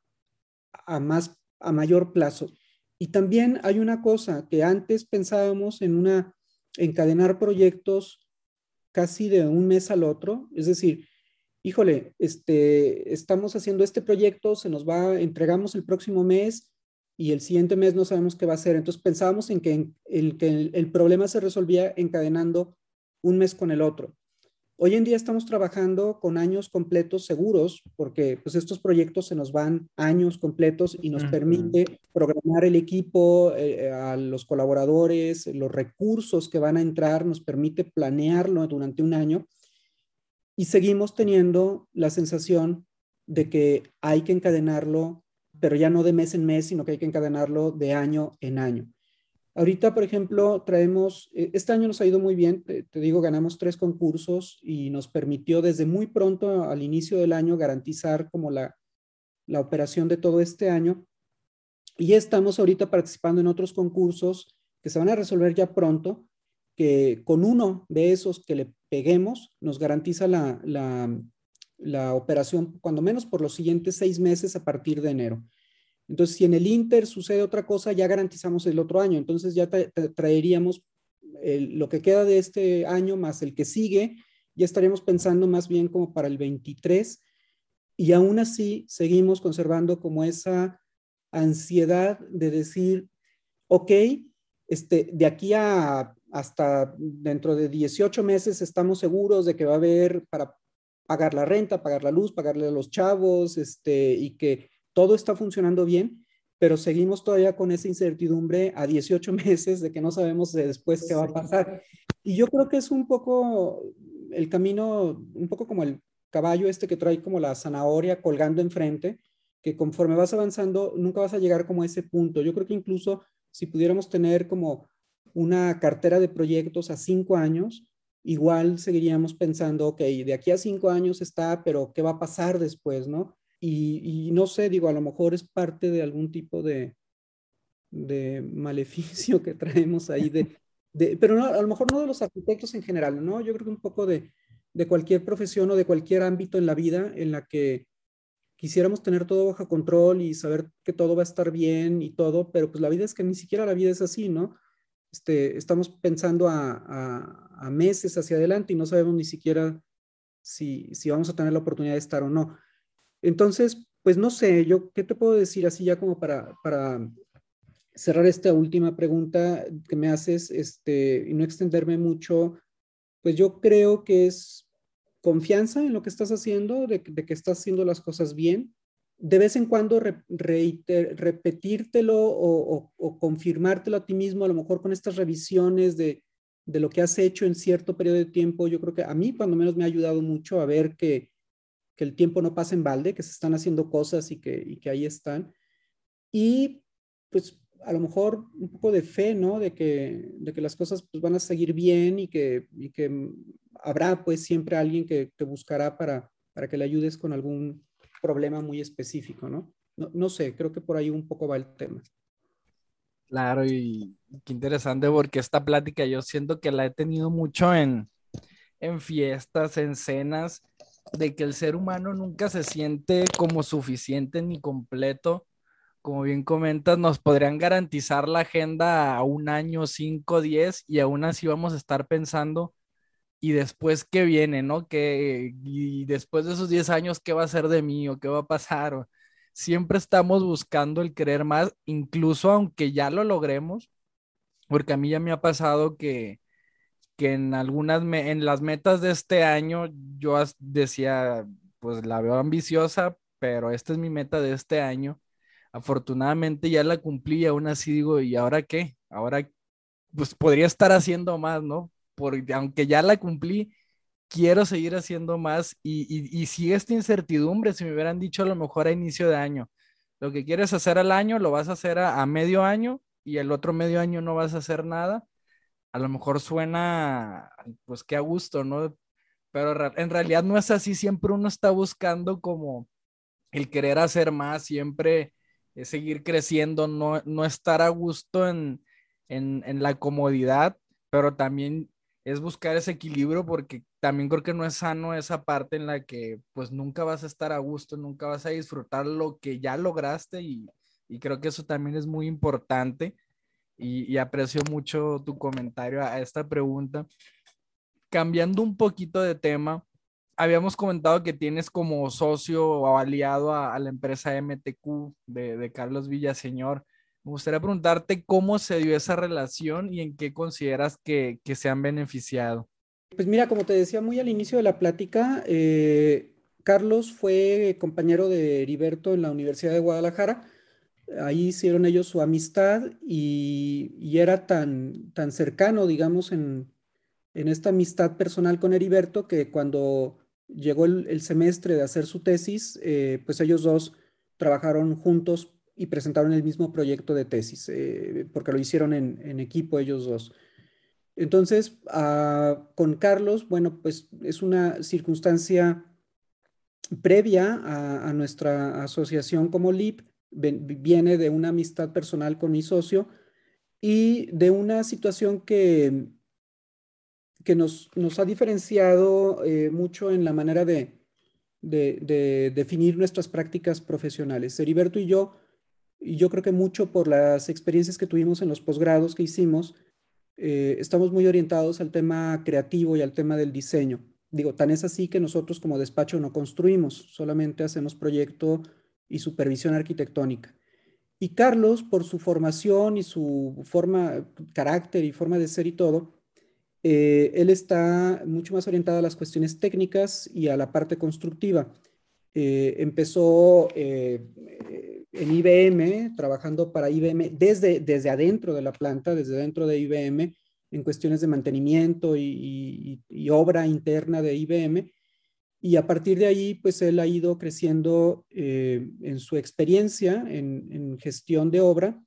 a más, a mayor plazo. Y también hay una cosa que antes pensábamos en una encadenar proyectos casi de un mes al otro, es decir, híjole, este, estamos haciendo este proyecto, se nos va, entregamos el próximo mes y el siguiente mes no sabemos qué va a ser. Entonces pensábamos en que, en, que el problema se resolvía encadenando un mes con el otro. Hoy en día estamos trabajando con años completos seguros porque pues estos proyectos se nos van años completos y nos permite programar el equipo, eh, a los colaboradores, los recursos que van a entrar, nos permite planearlo durante un año y seguimos teniendo la sensación de que hay que encadenarlo, pero ya no de mes en mes, sino que hay que encadenarlo de año en año. Ahorita, por ejemplo, traemos, eh, este año nos ha ido muy bien, te, digo, ganamos tres concursos y nos permitió desde muy pronto al inicio del año garantizar como la, la operación de todo este año. Y estamos ahorita participando en otros concursos que se van a resolver ya pronto, que con uno de esos que le peguemos nos garantiza la, la, la operación, cuando menos por los siguientes seis meses a partir de enero. Entonces, si en el Inter sucede otra cosa, ya garantizamos el otro año. Entonces, ya traeríamos lo que queda de este año más el que sigue, ya estaríamos pensando más bien como para el 23. Y aún así, seguimos conservando como esa ansiedad de decir, ok, este, de aquí a hasta dentro de 18 meses estamos seguros de que va a haber para pagar la renta, pagar la luz, pagarle a los chavos, este, y que todo está funcionando bien, pero seguimos todavía con esa incertidumbre a 18 meses de que no sabemos después qué va a pasar. Y yo creo que es un poco el camino, un poco como el caballo este que trae como la zanahoria colgando enfrente, que conforme vas avanzando nunca vas a llegar como a ese punto. Yo creo que incluso si pudiéramos tener como una cartera de proyectos a cinco años, igual seguiríamos pensando, ok, de aquí a cinco años está, pero ¿qué va a pasar después, no? Y, no sé, digo, a lo mejor es parte de algún tipo de, de maleficio que traemos ahí, de, de, pero no, a lo mejor no de los arquitectos en general, ¿no? Yo creo que un poco de, de cualquier profesión o de cualquier ámbito en la vida en la que quisiéramos tener todo bajo control y saber que todo va a estar bien y todo, pero pues la vida es que ni siquiera la vida es así, ¿no? Este, estamos pensando a, meses hacia adelante y no sabemos ni siquiera si, vamos a tener la oportunidad de estar o no. Entonces, pues no sé, yo, ¿qué te puedo decir así ya como para, para cerrar esta última pregunta que me haces este, y no extenderme mucho? Pues yo creo que es confianza en lo que estás haciendo, de que estás haciendo las cosas bien, de vez en cuando repetírtelo o, confirmártelo a ti mismo, a lo mejor con estas revisiones de, lo que has hecho en cierto periodo de tiempo, yo creo que a mí cuando menos me ha ayudado mucho a ver que, el tiempo no pasa en balde, que se están haciendo cosas y que, que ahí están. Y pues a lo mejor un poco de fe, ¿no? De que, de que las cosas pues, van a seguir bien y que, y que habrá pues siempre alguien que te buscará para, para que le ayudes con algún problema muy específico, ¿no? ¿no? sé, creo que por ahí un poco va el tema. Claro, y qué interesante porque esta plática yo siento que la he tenido mucho en, en fiestas, en cenas, de que el ser humano nunca se siente como suficiente ni completo. Como bien comentas, nos podrían garantizar la agenda a un año, cinco, diez, y aún así vamos a estar pensando y después qué viene, ¿no? Que, y después de esos 10 años, ¿qué va a ser de mí o qué va a pasar? siempre estamos buscando el querer más, incluso aunque ya lo logremos, porque a mí ya me ha pasado que, que en algunas, en las metas de este año, yo decía, pues la veo ambiciosa, pero esta es mi meta de este año. Afortunadamente ya la cumplí, aún así digo, ¿y ahora qué? Ahora, pues podría estar haciendo más, ¿no? porque aunque ya la cumplí, quiero seguir haciendo más y, y, sigue esta incertidumbre. Si me hubieran dicho a lo mejor a inicio de año, lo que quieres hacer al año lo vas a hacer a, medio año y el otro medio año no vas a hacer nada, a lo mejor suena, pues qué a gusto, ¿no? Pero en realidad no es así, siempre uno está buscando como el querer hacer más, siempre seguir creciendo, no, no estar a gusto en, en, en la comodidad, pero también es buscar ese equilibrio porque también creo que no es sano esa parte en la que pues nunca vas a estar a gusto, nunca vas a disfrutar lo que ya lograste y, creo que eso también es muy importante y, aprecio mucho tu comentario a, esta pregunta. Cambiando un poquito de tema, habíamos comentado que tienes como socio o aliado a, la empresa MTQ de, Carlos Villaseñor. Me gustaría preguntarte cómo se dio esa relación y en qué consideras que, se han beneficiado. Pues mira, como te decía muy al inicio de la plática, eh, Carlos fue compañero de Heriberto en la Universidad de Guadalajara. Ahí hicieron ellos su amistad y, era tan, tan cercano, digamos, en, esta amistad personal con Heriberto que cuando llegó el, semestre de hacer su tesis, eh, pues ellos dos trabajaron juntos y presentaron el mismo proyecto de tesis, eh, porque lo hicieron en, equipo ellos dos. Entonces, ah, con Carlos, bueno, pues es una circunstancia previa a, nuestra asociación como LIP, viene de una amistad personal con mi socio y de una situación que, que nos, nos ha diferenciado eh, mucho en la manera de, de, definir nuestras prácticas profesionales. Heriberto y yo, y yo creo que mucho por las experiencias que tuvimos en los posgrados que hicimos, eh, estamos muy orientados al tema creativo y al tema del diseño. Digo, tan es así que nosotros como despacho no construimos, solamente hacemos proyecto y supervisión arquitectónica. Y Carlos, por su formación y su forma, carácter y forma de ser y todo, eh, él está mucho más orientado a las cuestiones técnicas y a la parte constructiva. Eh, empezó eh, en IBM, trabajando para IBM desde, desde adentro de la planta, desde dentro de IBM, en cuestiones de mantenimiento y, obra interna de IBM. Y a partir de ahí, pues él ha ido creciendo en su experiencia en, en gestión de obra,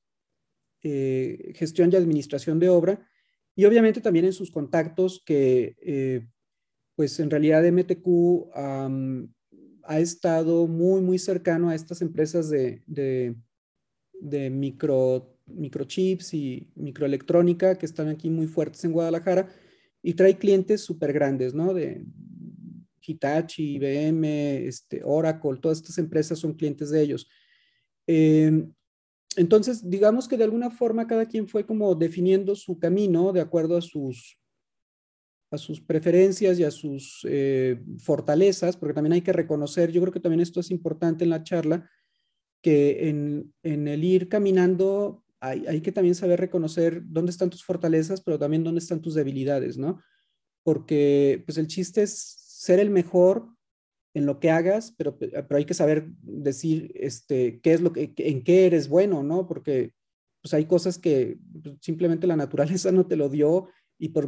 gestión y administración de obra, y obviamente también en sus contactos que, eh, pues en realidad MTQ ha estado muy, muy cercano a estas empresas de, de, de micro, microchips y microelectrónica que están aquí muy fuertes en Guadalajara y trae clientes súper grandes, ¿no? De Hitachi, IBM, este, Oracle, todas estas empresas son clientes de ellos. Eh, entonces, digamos que de alguna forma cada quien fue como definiendo su camino de acuerdo a sus, a sus preferencias y a sus eh, fortalezas, porque también hay que reconocer, yo creo que también esto es importante en la charla, que en, el ir caminando hay, hay, que también saber reconocer dónde están tus fortalezas, pero también dónde están tus debilidades, ¿no? Porque pues el chiste es ser el mejor en lo que hagas, pero, pero hay que saber decir este, qué es lo que, en qué eres bueno, ¿no? Porque pues hay cosas que pues, simplemente la naturaleza no te lo dio y por,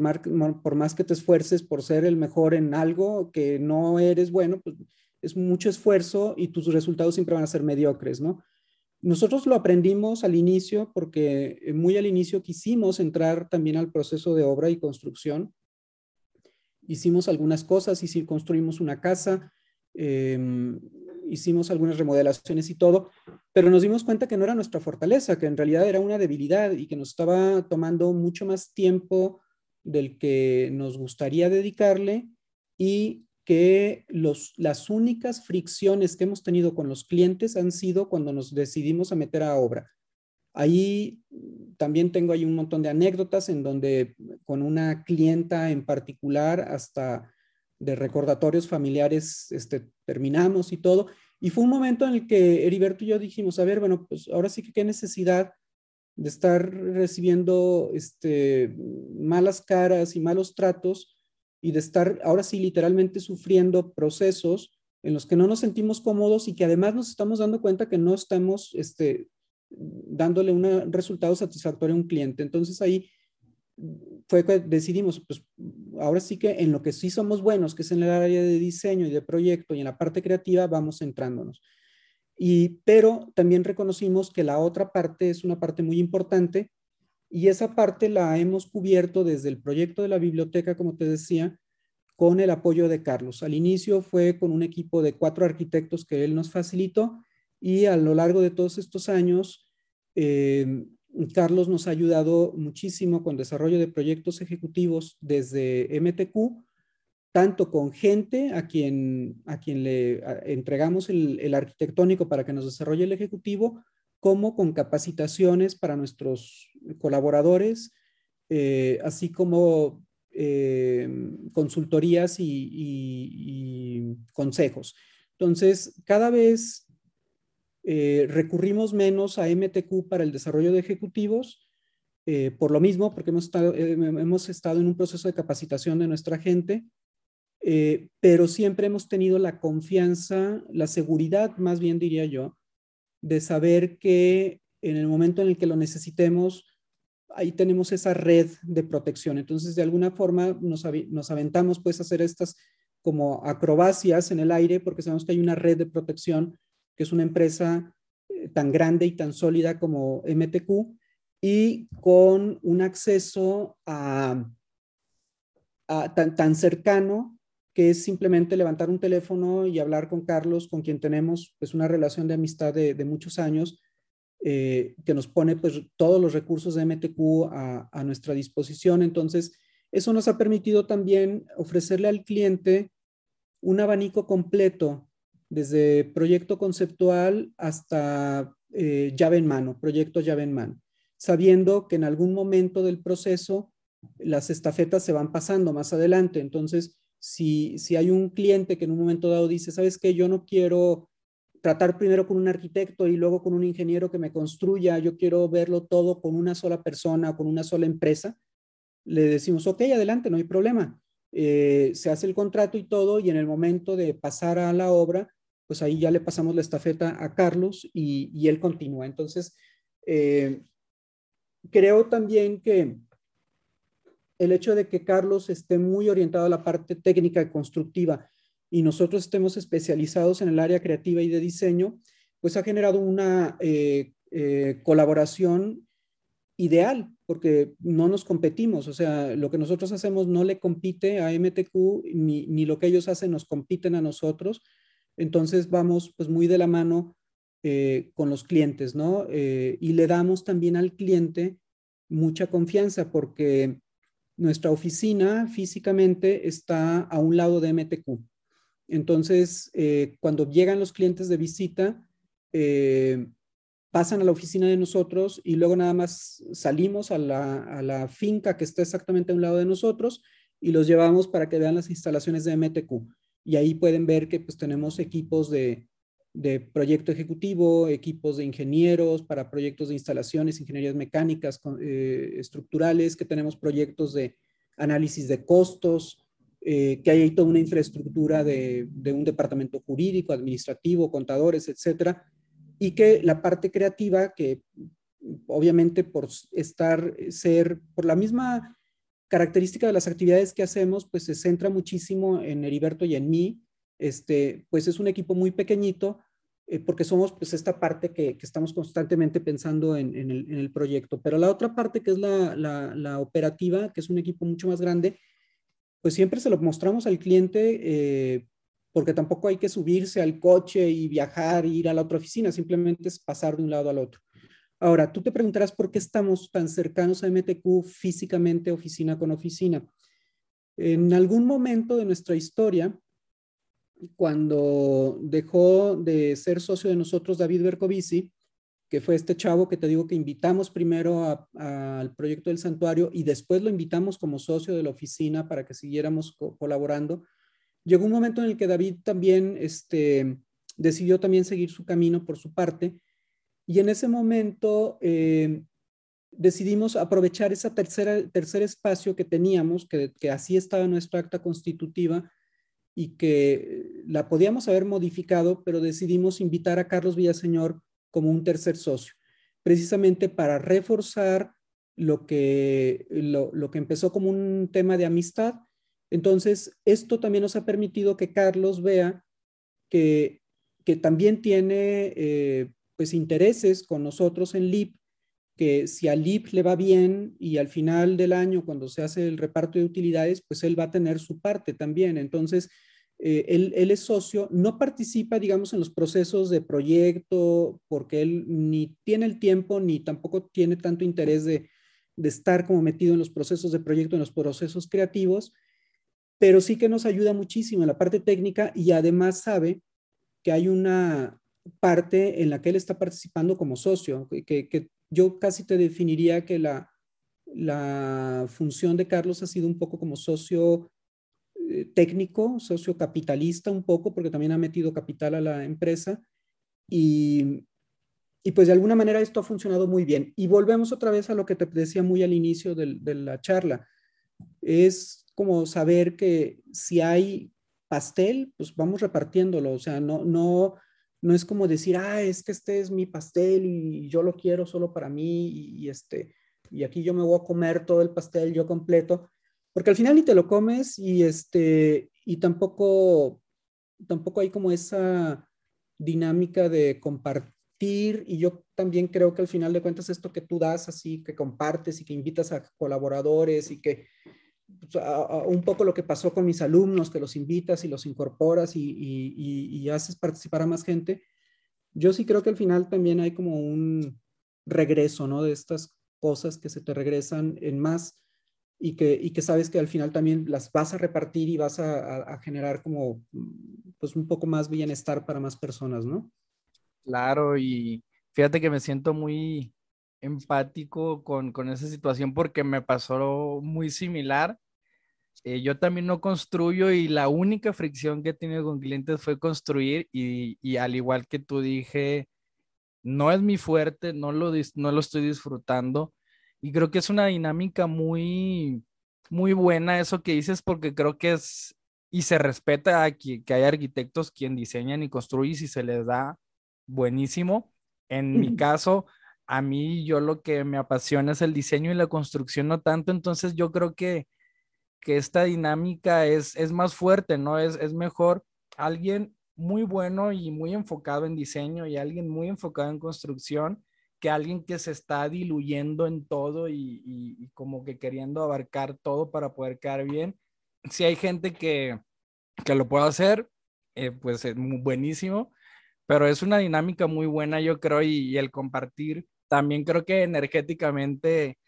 por más que te esfuerces por ser el mejor en algo que no eres bueno, pues es mucho esfuerzo y tus resultados siempre van a ser mediocres, ¿no? Nosotros lo aprendimos al inicio porque muy al inicio quisimos entrar también al proceso de obra y construcción. Hicimos algunas cosas, y construimos una casa, Em, hicimos algunas remodelaciones y todo, pero nos dimos cuenta que no era nuestra fortaleza, que en realidad era una debilidad y que nos estaba tomando mucho más tiempo del que nos gustaría dedicarle y que los, las únicas fricciones que hemos tenido con los clientes han sido cuando nos decidimos a meter a obra. Ahí también tengo ahí un montón de anécdotas en donde con una clienta en particular hasta de recordatorios familiares este, terminamos y todo. Y fue un momento en el que Heriberto y yo dijimos, a ver, bueno, pues ahora sí que qué necesidad de estar recibiendo este, malas caras y malos tratos y de estar ahora sí literalmente sufriendo procesos en los que no nos sentimos cómodos y que además nos estamos dando cuenta que no estamos este, dándole un resultado satisfactorio a un cliente. Entonces ahí fue que decidimos, pues ahora sí que en lo que sí somos buenos, que es en el área de diseño y de proyecto y en la parte creativa, vamos centrándonos. Y, pero también reconocimos que la otra parte es una parte muy importante y esa parte la hemos cubierto desde el proyecto de la biblioteca, como te decía, con el apoyo de Carlos. Al inicio fue con un equipo de cuatro arquitectos que él nos facilitó y a lo largo de todos estos años Carlos nos ha ayudado muchísimo con desarrollo de proyectos ejecutivos desde MTQ, tanto con gente a quien, a quien le entregamos el, arquitectónico para que nos desarrolle el ejecutivo, como con capacitaciones para nuestros colaboradores, eh, así como eh, consultorías y consejos. Entonces, cada vez eh, recurrimos menos a MTQ para el desarrollo de ejecutivos, eh, por lo mismo, porque hemos estado, eh, hemos estado en un proceso de capacitación de nuestra gente, pero siempre hemos tenido la confianza, la seguridad, más bien diría yo, de saber que en el momento en el que lo necesitemos, ahí tenemos esa red de protección. Entonces, de alguna forma nos, nos aventamos pues a hacer estas como acrobacias en el aire porque sabemos que hay una red de protección que es una empresa eh, tan grande y tan sólida como MTQ, y con un acceso a, tan, cercano que es simplemente levantar un teléfono y hablar con Carlos, con quien tenemos pues una relación de amistad de, muchos años, eh, que nos pone pues todos los recursos de MTQ a, a, nuestra disposición. Entonces, eso nos ha permitido también ofrecerle al cliente un abanico completo desde proyecto conceptual hasta eh, llave en mano, proyecto llave en mano, sabiendo que en algún momento del proceso las estafetas se van pasando más adelante. Entonces, si, si hay un cliente que en un momento dado dice, ¿sabes qué? Yo no quiero tratar primero con un arquitecto y luego con un ingeniero que me construya, yo quiero verlo todo con una sola persona, con una sola empresa, le decimos, ok, adelante, no hay problema. Eh, se hace el contrato y todo, y en el momento de pasar a la obra, pues ahí ya le pasamos la estafeta a Carlos y, él continúa. Entonces, eh, creo también que el hecho de que Carlos esté muy orientado a la parte técnica y constructiva y nosotros estemos especializados en el área creativa y de diseño, pues ha generado una eh, colaboración ideal, porque no nos competimos, o sea, lo que nosotros hacemos no le compite a MTQ, ni, lo que ellos hacen nos compiten a nosotros, entonces vamos pues muy de la mano eh, con los clientes, ¿no? Eh, y le damos también al cliente mucha confianza porque nuestra oficina físicamente está a un lado de MTQ. Entonces, eh, cuando llegan los clientes de visita, pasan a la oficina de nosotros y luego nada más salimos a la, finca que está exactamente a un lado de nosotros y los llevamos para que vean las instalaciones de MTQ. Y ahí pueden ver que pues tenemos equipos de, proyecto ejecutivo, equipos de ingenieros para proyectos de instalaciones, ingenierías mecánicas, eh, estructurales, que tenemos proyectos de análisis de costos, eh, que hay toda una infraestructura de, de, un departamento jurídico, administrativo, contadores, etcétera, y que la parte creativa, que obviamente por estar, ser, por la misma característica de las actividades que hacemos, pues se centra muchísimo en Heriberto y en mí, este, pues es un equipo muy pequeñito, eh, porque somos pues esta parte que, estamos constantemente pensando en, el, proyecto. Pero la otra parte que es la, operativa, que es un equipo mucho más grande, pues siempre se lo mostramos al cliente eh, porque tampoco hay que subirse al coche y viajar e ir a la otra oficina, simplemente es pasar de un lado al otro. Ahora, tú te preguntarás por qué estamos tan cercanos a MTQ físicamente, oficina con oficina. En algún momento de nuestra historia, cuando dejó de ser socio de nosotros David Bercovici, que fue este chavo que te digo que invitamos primero al proyecto del santuario y después lo invitamos como socio de la oficina para que siguiéramos colaborando, Llegó un momento en el que David también este, decidió también seguir su camino por su parte y en ese momento eh, decidimos aprovechar ese tercer espacio que teníamos, que, que así estaba nuestra acta constitutiva y que la podíamos haber modificado, pero decidimos invitar a Carlos Villaseñor como un tercer socio, precisamente para reforzar lo que, lo, lo que empezó como un tema de amistad. Entonces, esto también nos ha permitido que Carlos vea que, también tiene eh, pues intereses con nosotros en LIP, que si a LIP le va bien y al final del año, cuando se hace el reparto de utilidades, pues él va a tener su parte también. Entonces, eh, él, es socio, no participa, digamos, en los procesos de proyecto, porque él ni tiene el tiempo ni tampoco tiene tanto interés de, de estar como metido en los procesos de proyecto, en los procesos creativos, pero sí que nos ayuda muchísimo en la parte técnica y además sabe que hay una parte en la que él está participando como socio, que, yo casi te definiría que la, la función de Carlos ha sido un poco como socio eh, técnico, socio capitalista un poco, porque también ha metido capital a la empresa y, y pues de alguna manera esto ha funcionado muy bien. Y volvemos otra vez a lo que te decía muy al inicio de, de la charla. Es como saber que si hay pastel, pues vamos repartiéndolo, o sea, no, no, no es como decir, ah, es que este es mi pastel y yo lo quiero solo para mí y, este, y aquí yo me voy a comer todo el pastel yo completo, porque al final ni te lo comes y este, y tampoco, tampoco hay como esa dinámica de compartir y yo también creo que al final de cuentas esto que tú das así, que compartes y que invitas a colaboradores y que pues, un poco lo que pasó con mis alumnos, que los invitas y los incorporas y, haces participar a más gente. Yo sí creo que al final también hay como un regreso, ¿no? De estas cosas que se te regresan en más y que, y sabes que al final también las vas a repartir y vas a, generar como pues un poco más bienestar para más personas, ¿no? Claro, y fíjate que me siento muy empático con esa situación porque me pasó muy similar. Eh, yo también no construyo y la única fricción que he tenido con clientes fue construir y, y al igual que tú dije, no es mi fuerte, no lo, no lo estoy disfrutando. Y creo que es una dinámica muy, muy buena eso que dices, porque creo que es, y se respeta a que, que hay arquitectos quien diseñan y construyen y si se les da buenísimo. En mi caso, a mí yo lo que me apasiona es el diseño y la construcción, no tanto, entonces yo creo que, que esta dinámica es, es más fuerte, ¿no? Es, es mejor alguien muy bueno y muy enfocado en diseño y alguien muy enfocado en construcción que alguien que se está diluyendo en todo y, como que queriendo abarcar todo para poder quedar bien. Si hay gente que, que lo puede hacer, eh, pues es muy buenísimo, pero es una dinámica muy buena, yo creo, y, el compartir también creo que energéticamente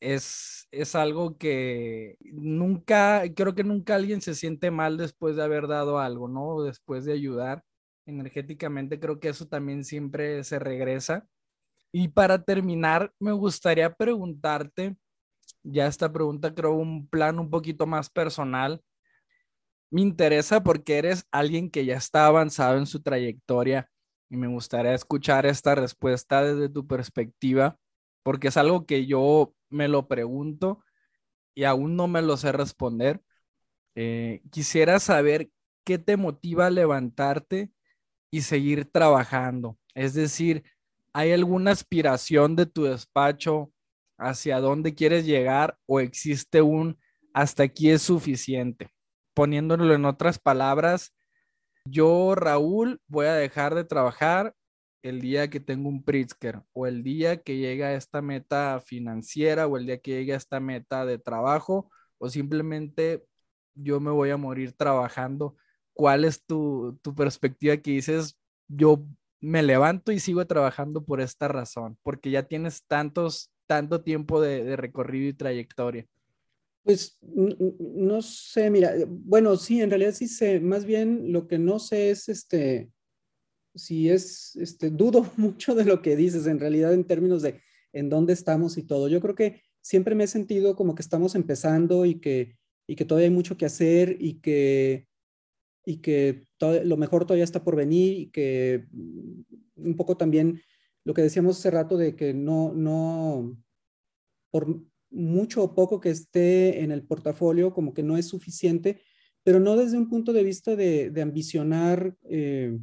es, es algo que nunca, creo que nunca alguien se siente mal después de haber dado algo, ¿no? Después de ayudar energéticamente, creo que eso también siempre se regresa. Y para terminar, me gustaría preguntarte, ya esta pregunta creo un plan un poquito más personal. Me interesa porque eres alguien que ya está avanzado en su trayectoria y me gustaría escuchar esta respuesta desde tu perspectiva, porque es algo que yo me lo pregunto y aún no me lo sé responder. Eh, quisiera saber qué te motiva a levantarte y seguir trabajando. Es decir, ¿Hay alguna aspiración de tu despacho hacia dónde quieres llegar o existe un hasta aquí es suficiente? Poniéndolo en otras palabras, yo, Raúl, voy a dejar de trabajar el día que tengo un Pritzker o el día que llegue a esta meta financiera o el día que llegue a esta meta de trabajo o simplemente yo me voy a morir trabajando. ¿Cuál es tu, tu perspectiva que dices, yo me levanto y sigo trabajando por esta razón, porque ya tienes tantos, tanto tiempo de, recorrido y trayectoria. Pues no sé, mira, bueno, sí, en realidad sí sé, más bien lo que no sé es este, si es, este, dudo mucho de lo que dices en realidad en términos de en dónde estamos y todo. Yo creo que siempre me he sentido como que estamos empezando y que, y que todavía hay mucho que hacer y que y que todo, lo mejor todavía está por venir y que mm, un poco también lo que decíamos hace rato de que no, no, por mucho o poco que esté en el portafolio, como que no es suficiente, pero no desde un punto de vista de, de ambicionar eh,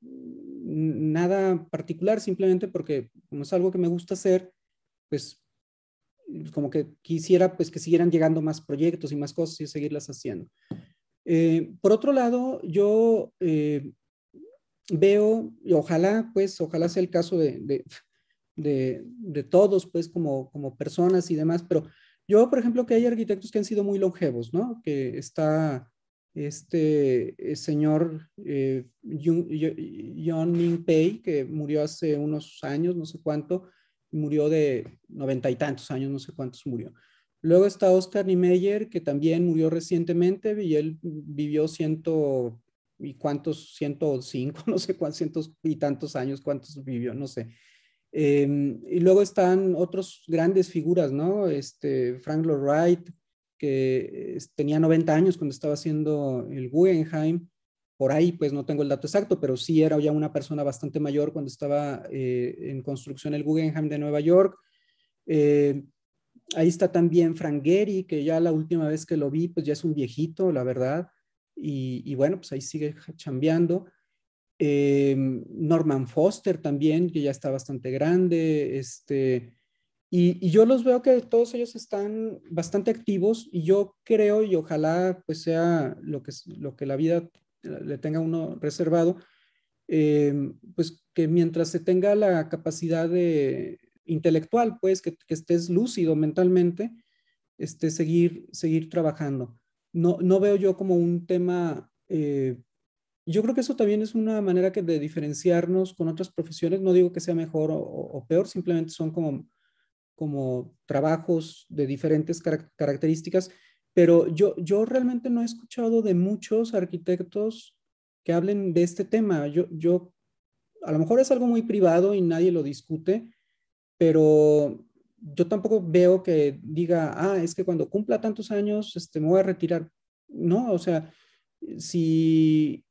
nada particular, simplemente porque como es algo que me gusta hacer, pues como que quisiera pues que siguieran llegando más proyectos y más cosas y seguirlas haciendo. Eh, por otro lado, yo eh, veo, ojalá, pues, ojalá sea el caso de, de, todos, pues, como, como personas y demás, pero yo, por ejemplo, que hay arquitectos que han sido muy longevos, ¿no? Que está este eh, señor John Ming Pei, que murió hace unos años, no sé cuánto, murió de noventa y tantos años, no sé cuántos murió. Luego está Oscar Niemeyer, que también murió recientemente y él vivió ciento y cuántos, 105, no sé cuántos cientos y tantos años, cuántos vivió, no sé. Em, y luego están otros grandes figuras, ¿no? Este, Frank Lloyd Wright, que tenía 90 años cuando estaba haciendo el Guggenheim. Por ahí, pues no tengo el dato exacto, pero sí era ya una persona bastante mayor cuando estaba eh, en construcción el Guggenheim de Nueva York. Eh, Ahí está también Frank Gehry, que ya la última vez que lo vi, pues ya es un viejito, la verdad. Y, bueno, pues ahí sigue chambeando. Eh, Norman Foster también, que ya está bastante grande. Este, y, yo los veo que todos ellos están bastante activos y yo creo y ojalá pues sea lo que, lo que la vida le tenga uno reservado, eh, pues que mientras se tenga la capacidad de, intelectual, pues, que, estés lúcido mentalmente, este, seguir, seguir trabajando. No, no veo yo como un tema, eh, yo creo que eso también es una manera que de diferenciarnos con otras profesiones, no digo que sea mejor o, peor, simplemente son como, como trabajos de diferentes características, pero yo, yo realmente no he escuchado de muchos arquitectos que hablen de este tema. Yo, yo, a lo mejor es algo muy privado y nadie lo discute, pero yo tampoco veo que diga, ah, es que cuando cumpla tantos años, este, me voy a retirar. No, o sea, si,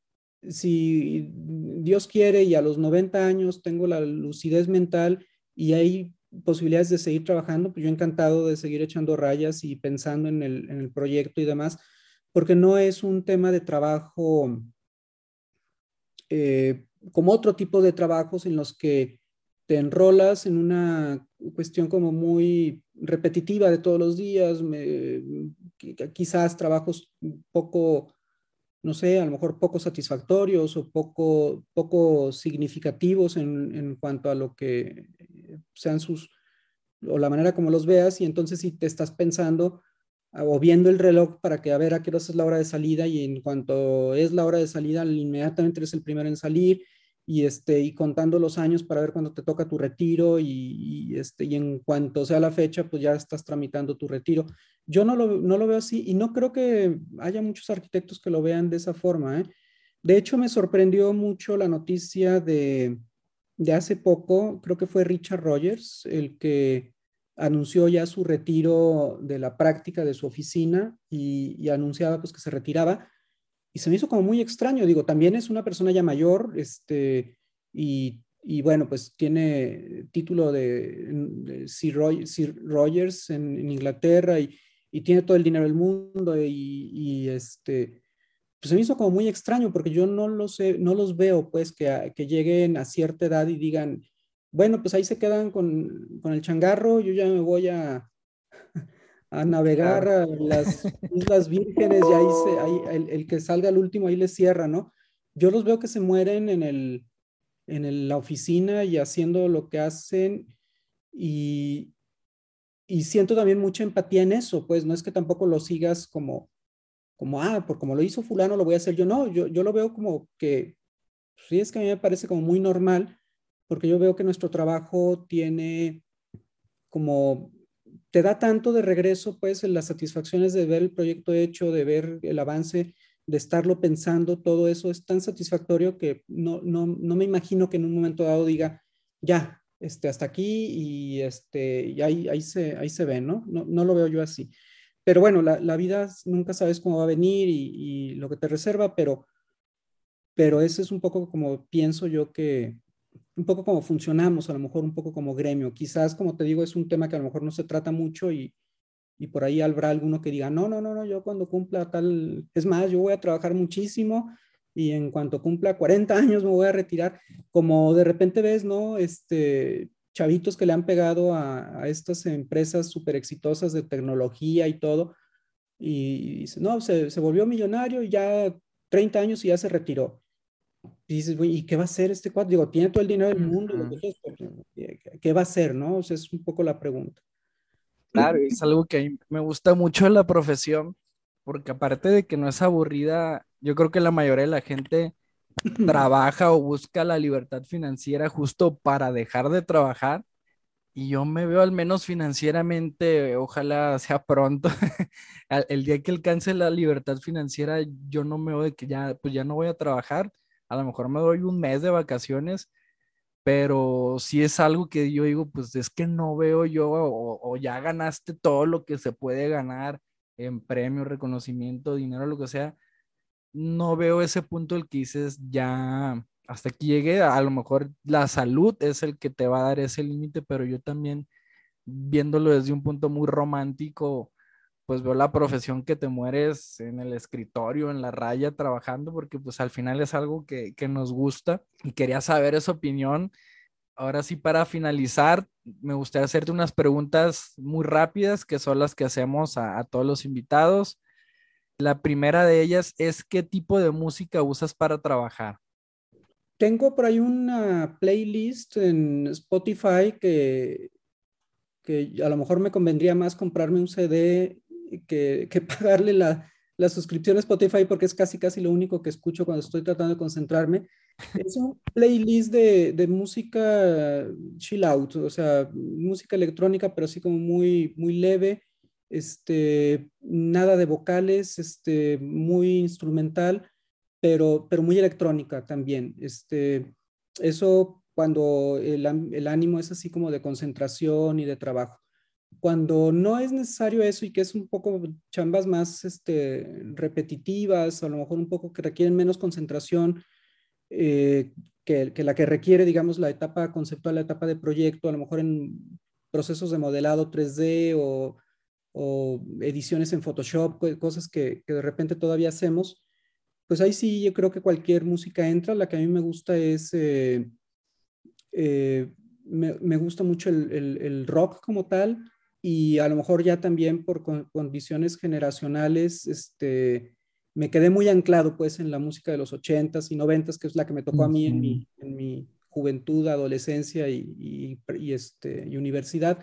si Dios quiere y a los 90 años tengo la lucidez mental y hay posibilidades de seguir trabajando, pues yo encantado de seguir echando rayas y pensando en el, en el proyecto y demás, porque no es un tema de trabajo eh, como otro tipo de trabajos en los que te enrolas en una cuestión como muy repetitiva de todos los días, quizás trabajos poco, no sé, a lo mejor poco satisfactorios o poco, poco significativos en, en cuanto a lo que sean sus, o la manera como los veas, y entonces si te estás pensando o viendo el reloj para que a ver a qué hora es la hora de salida y en cuanto es la hora de salida, inmediatamente eres el primero en salir y, este, y contando los años para ver cuándo te toca tu retiro y, este, y en cuanto sea la fecha, pues ya estás tramitando tu retiro. Yo no lo, no lo veo así y no creo que haya muchos arquitectos que lo vean de esa forma. ¿eh? De hecho, me sorprendió mucho la noticia de, de hace poco, creo que fue Richard Rogers, el que anunció ya su retiro de la práctica de su oficina y, anunciaba pues que se retiraba. Y se me hizo como muy extraño, digo, también es una persona ya mayor, este, y, bueno, pues tiene título de, Sir, Rogers en, Inglaterra y, tiene todo el dinero del mundo y, este, pues se me hizo como muy extraño porque yo no los, no los veo pues que, que lleguen a cierta edad y digan, bueno, pues ahí se quedan con, el changarro, yo ya me voy a, a navegar a las Islas Vírgenes y ahí, se, ahí el, que salga al último ahí le cierra, ¿no? Yo los veo que se mueren en, el, en la oficina y haciendo lo que hacen y, y siento también mucha empatía en eso, pues no es que tampoco lo sigas como, como, ah, por como lo hizo fulano lo voy a hacer yo, no, yo, yo lo veo como que, sí es que a mí me parece como muy normal porque yo veo que nuestro trabajo tiene como, te da tanto de regreso, pues, las satisfacciones de ver el proyecto hecho, de ver el avance, de estarlo pensando, todo eso es tan satisfactorio que no, no, no me imagino que en un momento dado diga, ya, este, hasta aquí y, este, y ahí, ahí, se, ahí se ve, ¿no? ¿no? No lo veo yo así. Pero bueno, la, la vida nunca sabes cómo va a venir y, y, lo que te reserva, pero, pero ese es un poco como pienso yo que, un poco como funcionamos, a lo mejor un poco como gremio. Quizás, como te digo, es un tema que a lo mejor no se trata mucho y, y por ahí habrá alguno que diga, no, no, no, no, yo cuando cumpla tal, es más, yo voy a trabajar muchísimo y en cuanto cumpla 40 años me voy a retirar, como de repente ves, ¿no? Este, chavitos que le han pegado a, a estas empresas súper exitosas de tecnología y todo, y, dice, no, se, se volvió millonario y ya 30 años y ya se retiró. Y dices, güey, ¿y qué va a hacer este cuadro? Digo, tiene todo el dinero del mundo, ¿qué va a hacer, no? O sea, es un poco la pregunta. Claro, es algo que me gusta mucho de la profesión, porque aparte de que no es aburrida, yo creo que la mayoría de la gente trabaja o busca la libertad financiera justo para dejar de trabajar. Y yo me veo al menos financieramente, ojalá sea pronto, el día que alcance la libertad financiera, yo no me veo de que ya, pues ya no voy a trabajar a lo mejor me doy un mes de vacaciones, pero si es algo que yo digo, pues es que no veo yo, o, ya ganaste todo lo que se puede ganar en premio, reconocimiento, dinero, lo que sea, no veo ese punto el que dices, ya hasta aquí llegué, a lo mejor la salud es el que te va a dar ese límite, pero yo también viéndolo desde un punto muy romántico, pues veo la profesión que te mueres en el escritorio, en la raya, trabajando, porque pues al final es algo que, nos gusta y quería saber esa opinión. Ahora sí, para finalizar, me gustaría hacerte unas preguntas muy rápidas, que son las que hacemos a, a todos los invitados. La primera de ellas es, ¿qué tipo de música usas para trabajar? Tengo por ahí una playlist en Spotify que, que a lo mejor me convendría más comprarme un CD que, pagarle la, la suscripción a Spotify porque es casi casi lo único que escucho cuando estoy tratando de concentrarme. Es un playlist de, de música chill out, o sea, música electrónica, pero así como muy, muy leve, este, nada de vocales, este, muy instrumental, pero, pero muy electrónica también. Este, eso cuando el, el ánimo es así como de concentración y de trabajo. Cuando no es necesario eso y que es un poco chambas más este, repetitivas, a lo mejor un poco que requieren menos concentración eh, que, que, la que requiere, digamos, la etapa conceptual, la etapa de proyecto, a lo mejor en procesos de modelado 3D o, o ediciones en Photoshop, cosas que, que, de repente todavía hacemos, pues ahí sí yo creo que cualquier música entra. La que a mí me gusta es, eh, eh, me, me, gusta mucho el, el, el rock como tal y a lo mejor ya también por condiciones generacionales, este, me quedé muy anclado pues en la música de los 80s y 90s, que es la que me tocó a mí en mi, en mi juventud, adolescencia y, y, este, y universidad.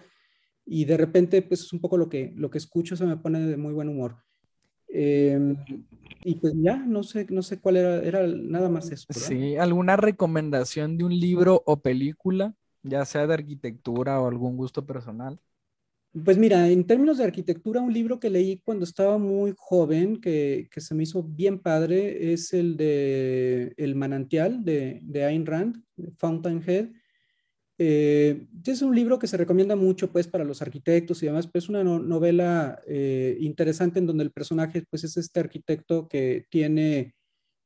Y de repente pues es un poco lo que, lo que escucho, se me pone de muy buen humor. Eh, y pues ya, no sé, no sé cuál era, era nada más eso. ¿verdad? Sí, ¿alguna recomendación de un libro o película, ya sea de arquitectura o algún gusto personal? Pues mira, en términos de arquitectura, un libro que leí cuando estaba muy joven, que, que se me hizo bien padre, es el de El manantial de, de Ayn Rand, Fountainhead. Eh, es un libro que se recomienda mucho pues para los arquitectos y demás, pero es una no, novela eh, interesante en donde el personaje pues es este arquitecto que tiene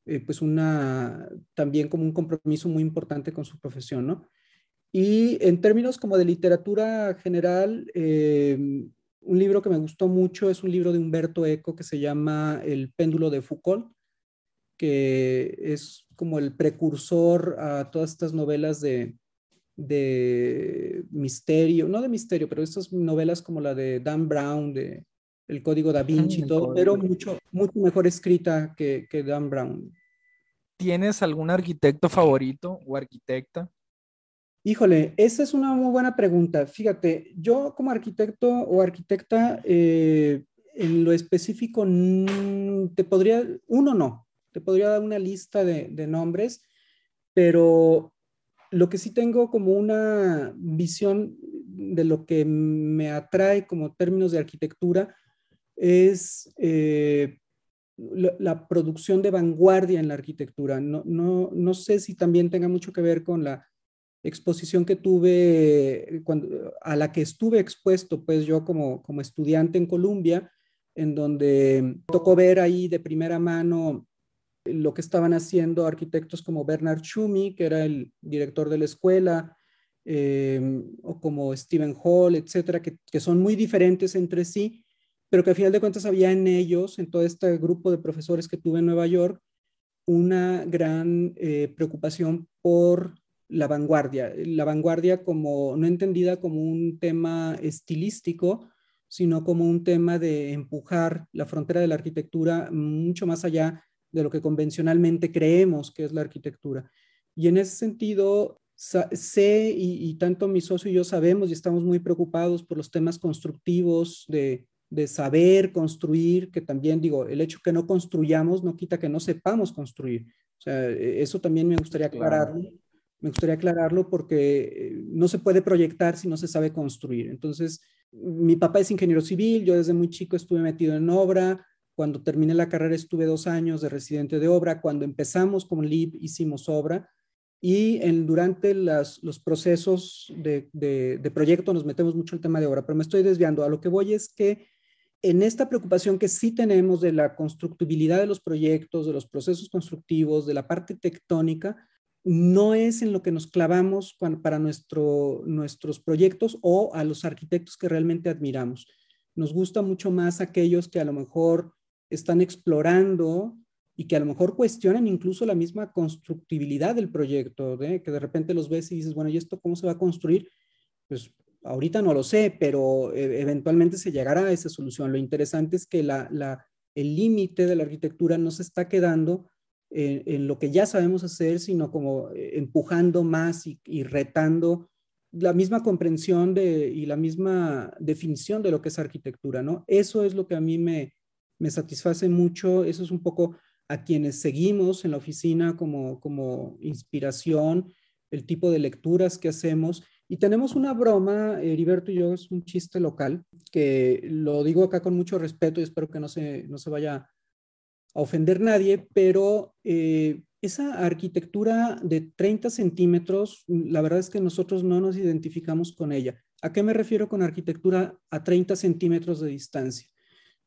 eh, pues una, también como un compromiso muy importante con su profesión, ¿no? Y en términos como de literatura general, eh, un libro que me gustó mucho es un libro de Humberto Eco que se llama El péndulo de Foucault, que es como el precursor a todas estas novelas de, de misterio, no de misterio, pero estas novelas como la de Dan Brown, de El Código da Vinci y todo, pero mucho, mucho mejor escrita que, que Dan Brown. ¿Tienes algún arquitecto favorito o arquitecta? Híjole, esa es una muy buena pregunta. Fíjate, yo como arquitecto o arquitecta, eh, en lo específico, te podría, uno no, te podría dar una lista de, de, nombres, pero lo que sí tengo como una visión de lo que me atrae como términos de arquitectura es eh, la, la, producción de vanguardia en la arquitectura. No, no, no sé si también tenga mucho que ver con la exposición que tuve, cuando, a la que estuve expuesto, pues yo como, como estudiante en Colombia, en donde tocó ver ahí de primera mano lo que estaban haciendo arquitectos como Bernard Schumi, que era el director de la escuela, eh, o como Stephen Hall, etcétera, que, que, son muy diferentes entre sí, pero que a final de cuentas había en ellos, en todo este grupo de profesores que tuve en Nueva York, una gran eh, preocupación por la vanguardia, la vanguardia como no entendida como un tema estilístico, sino como un tema de empujar la frontera de la arquitectura mucho más allá de lo que convencionalmente creemos que es la arquitectura. Y en ese sentido, sé y, y tanto mi socio y yo sabemos y estamos muy preocupados por los temas constructivos de, de saber construir, que también digo, el hecho que no construyamos no quita que no sepamos construir. O sea, e, eso también me gustaría aclararlo. Claro me gustaría aclararlo porque eh, no se puede proyectar si no se sabe construir. Entonces, mi papá es ingeniero civil, yo desde muy chico estuve metido en obra, cuando terminé la carrera estuve dos años de residente de obra, cuando empezamos con LIB hicimos obra y en, durante las, los procesos de, de, de proyecto nos metemos mucho el tema de obra, pero me estoy desviando. A lo que voy es que en esta preocupación que sí tenemos de la constructibilidad de los proyectos, de los procesos constructivos, de la parte tectónica, no es en lo que nos clavamos para nuestro, nuestros proyectos o a los arquitectos que realmente admiramos. Nos gusta mucho más aquellos que a lo mejor están explorando y que a lo mejor cuestionan incluso la misma constructibilidad del proyecto, ¿eh? que de repente los ves y dices, bueno, ¿y esto cómo se va a construir? Pues ahorita no lo sé, pero eh, eventualmente se llegará a esa solución. Lo interesante es que la, el límite de la arquitectura no se está quedando en, lo que ya sabemos hacer, sino como eh, empujando más y, y retando la misma comprensión de, y la misma definición de lo que es arquitectura, ¿no? Eso es lo que a mí me, me satisface mucho. Eso es un poco a quienes seguimos en la oficina como, como inspiración, el tipo de lecturas que hacemos. Y tenemos una broma, Heriberto y yo, es un chiste local, que lo digo acá con mucho respeto y espero que no se, no se vaya a ofender nadie, pero eh, esa arquitectura de 30 centímetros, la verdad es que nosotros no nos identificamos con ella. ¿A qué me refiero con arquitectura a 30 centímetros de distancia?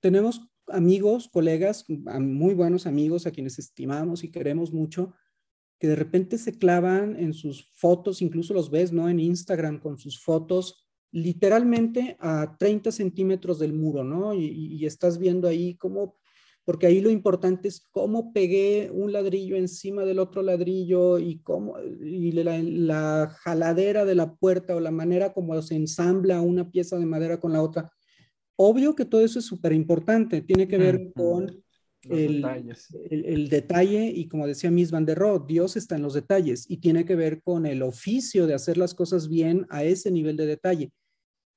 Tenemos amigos, colegas, muy buenos amigos a quienes estimamos y queremos mucho, que de repente se clavan en sus fotos, incluso los ves, ¿no? En Instagram con sus fotos literalmente a 30 centímetros del muro, ¿no? Y, y estás viendo ahí cómo porque ahí lo importante es cómo pegué un ladrillo encima del otro ladrillo y cómo y la, jaladera de la puerta o la manera como se ensambla una pieza de madera con la otra. Obvio que todo eso es súper importante, tiene que ver con el, el, detalle y como decía Miss Van der Rohe, Dios está en los detalles y tiene que ver con el oficio de hacer las cosas bien a ese nivel de detalle.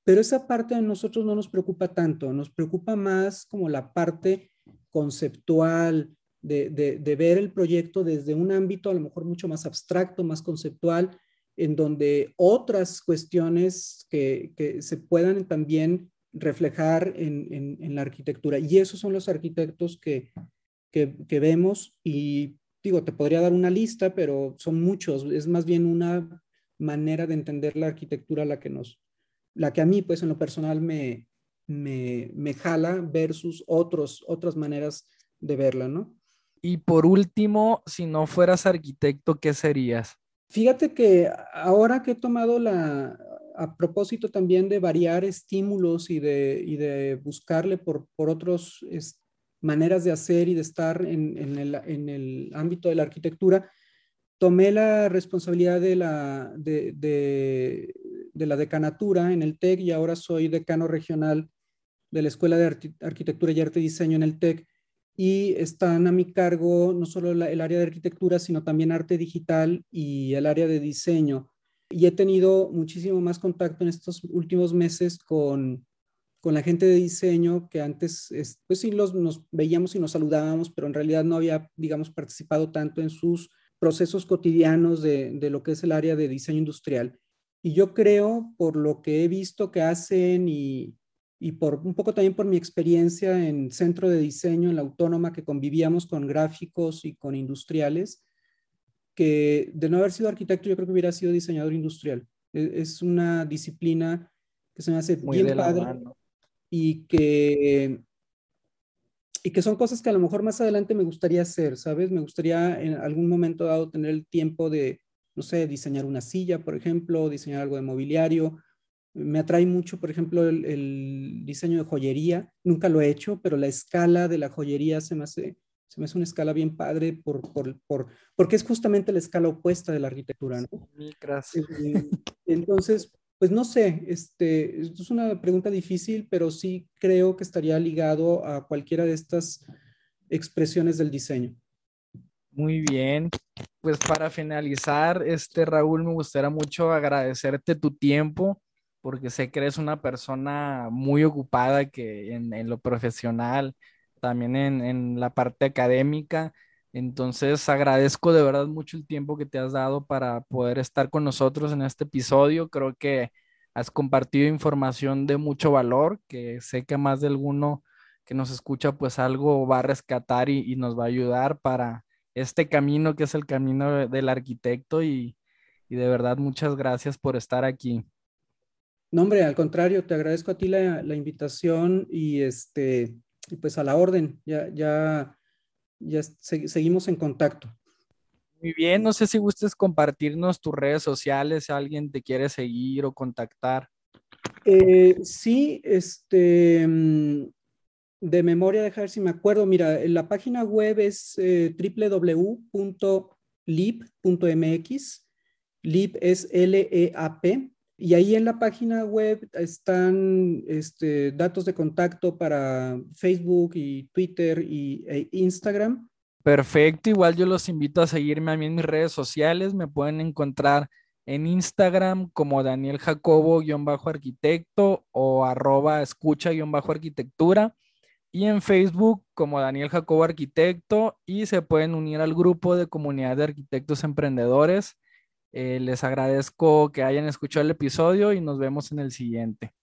Pero esa parte a nosotros no nos preocupa tanto, nos preocupa más como la parte conceptual, de, ver el proyecto desde un ámbito a lo mejor mucho más abstracto, más conceptual, en donde otras cuestiones que, se puedan también reflejar en, la arquitectura. Y esos son los arquitectos que, que, vemos y digo, te podría dar una lista, pero son muchos. Es más bien una manera de entender la arquitectura la que nos, la que a mí, pues en lo personal me, me, me jala versus otros, otras maneras de verla, ¿no? Y por último, si no fueras arquitecto, ¿qué serías? Fíjate que ahora que he tomado la, a propósito también de variar estímulos y de, y de buscarle por, por otras maneras de hacer y de estar en, en, el, en, el, ámbito de la arquitectura, tomé la responsabilidad de la, de, de, de la decanatura en el TEC y ahora soy decano regional de la Escuela de Arquitectura y Arte y Diseño en el TEC y están a mi cargo no solo el área de arquitectura, sino también arte digital y el área de diseño. Y he tenido muchísimo más contacto en estos últimos meses con, con la gente de diseño que antes, pues sí, los, nos veíamos y nos saludábamos, pero en realidad no había, digamos, participado tanto en sus procesos cotidianos de, de lo que es el área de diseño industrial. Y yo creo, por lo que he visto que hacen y, y por un poco también por mi experiencia en centro de diseño en la autónoma que convivíamos con gráficos y con industriales, que de no haber sido arquitecto yo creo que hubiera sido diseñador industrial. E, es, una disciplina que se me hace Muy bien padre y que y que son cosas que a lo mejor más adelante me gustaría hacer, ¿sabes? Me gustaría en algún momento dado tener el tiempo de, no sé, diseñar una silla, por ejemplo, diseñar algo de mobiliario, me atrae mucho, por ejemplo, el, diseño de joyería. Nunca lo he hecho, pero la escala de la joyería se me hace, se me hace una escala bien padre por, por, por, porque es justamente la escala opuesta de la arquitectura. ¿no? Eh, entonces, pues no sé, este, es una pregunta difícil, pero sí creo que estaría ligado a cualquiera de estas expresiones del diseño. Muy bien. Pues para finalizar, este Raúl, me gustaría mucho agradecerte tu tiempo porque sé que eres una persona muy ocupada que en, lo profesional, también en, la parte académica. Entonces agradezco de verdad mucho el tiempo que te has dado para poder estar con nosotros en este episodio. Creo que has compartido información de mucho valor, que sé que más de alguno que nos escucha pues algo va a rescatar y, nos va a ayudar para este camino que es el camino del arquitecto y de verdad muchas gracias por estar aquí. No, hombre, al contrario, te agradezco a ti la, invitación y este, y pues a la orden, ya, ya, ya seguimos en contacto. Muy bien, no sé si gustes compartirnos tus redes sociales, si alguien te quiere seguir o contactar. Eh, sí, este, mm, de memoria, dejar ver si me acuerdo. Mira, la página web es eh, www.lip.mx. LIP es L-E-A-P y ahí en la página web están este, datos de contacto para Facebook y Twitter y, e Instagram. Perfecto, igual yo los invito a seguirme a mí en mis redes sociales. Me pueden encontrar en Instagram como Daniel Jacobo-arquitecto o arroba escucha-arquitectura. y en Facebook como Daniel Jacobo Arquitecto y se pueden unir al grupo de comunidad de arquitectos emprendedores. Eh, les agradezco que hayan escuchado el episodio y nos vemos en el siguiente.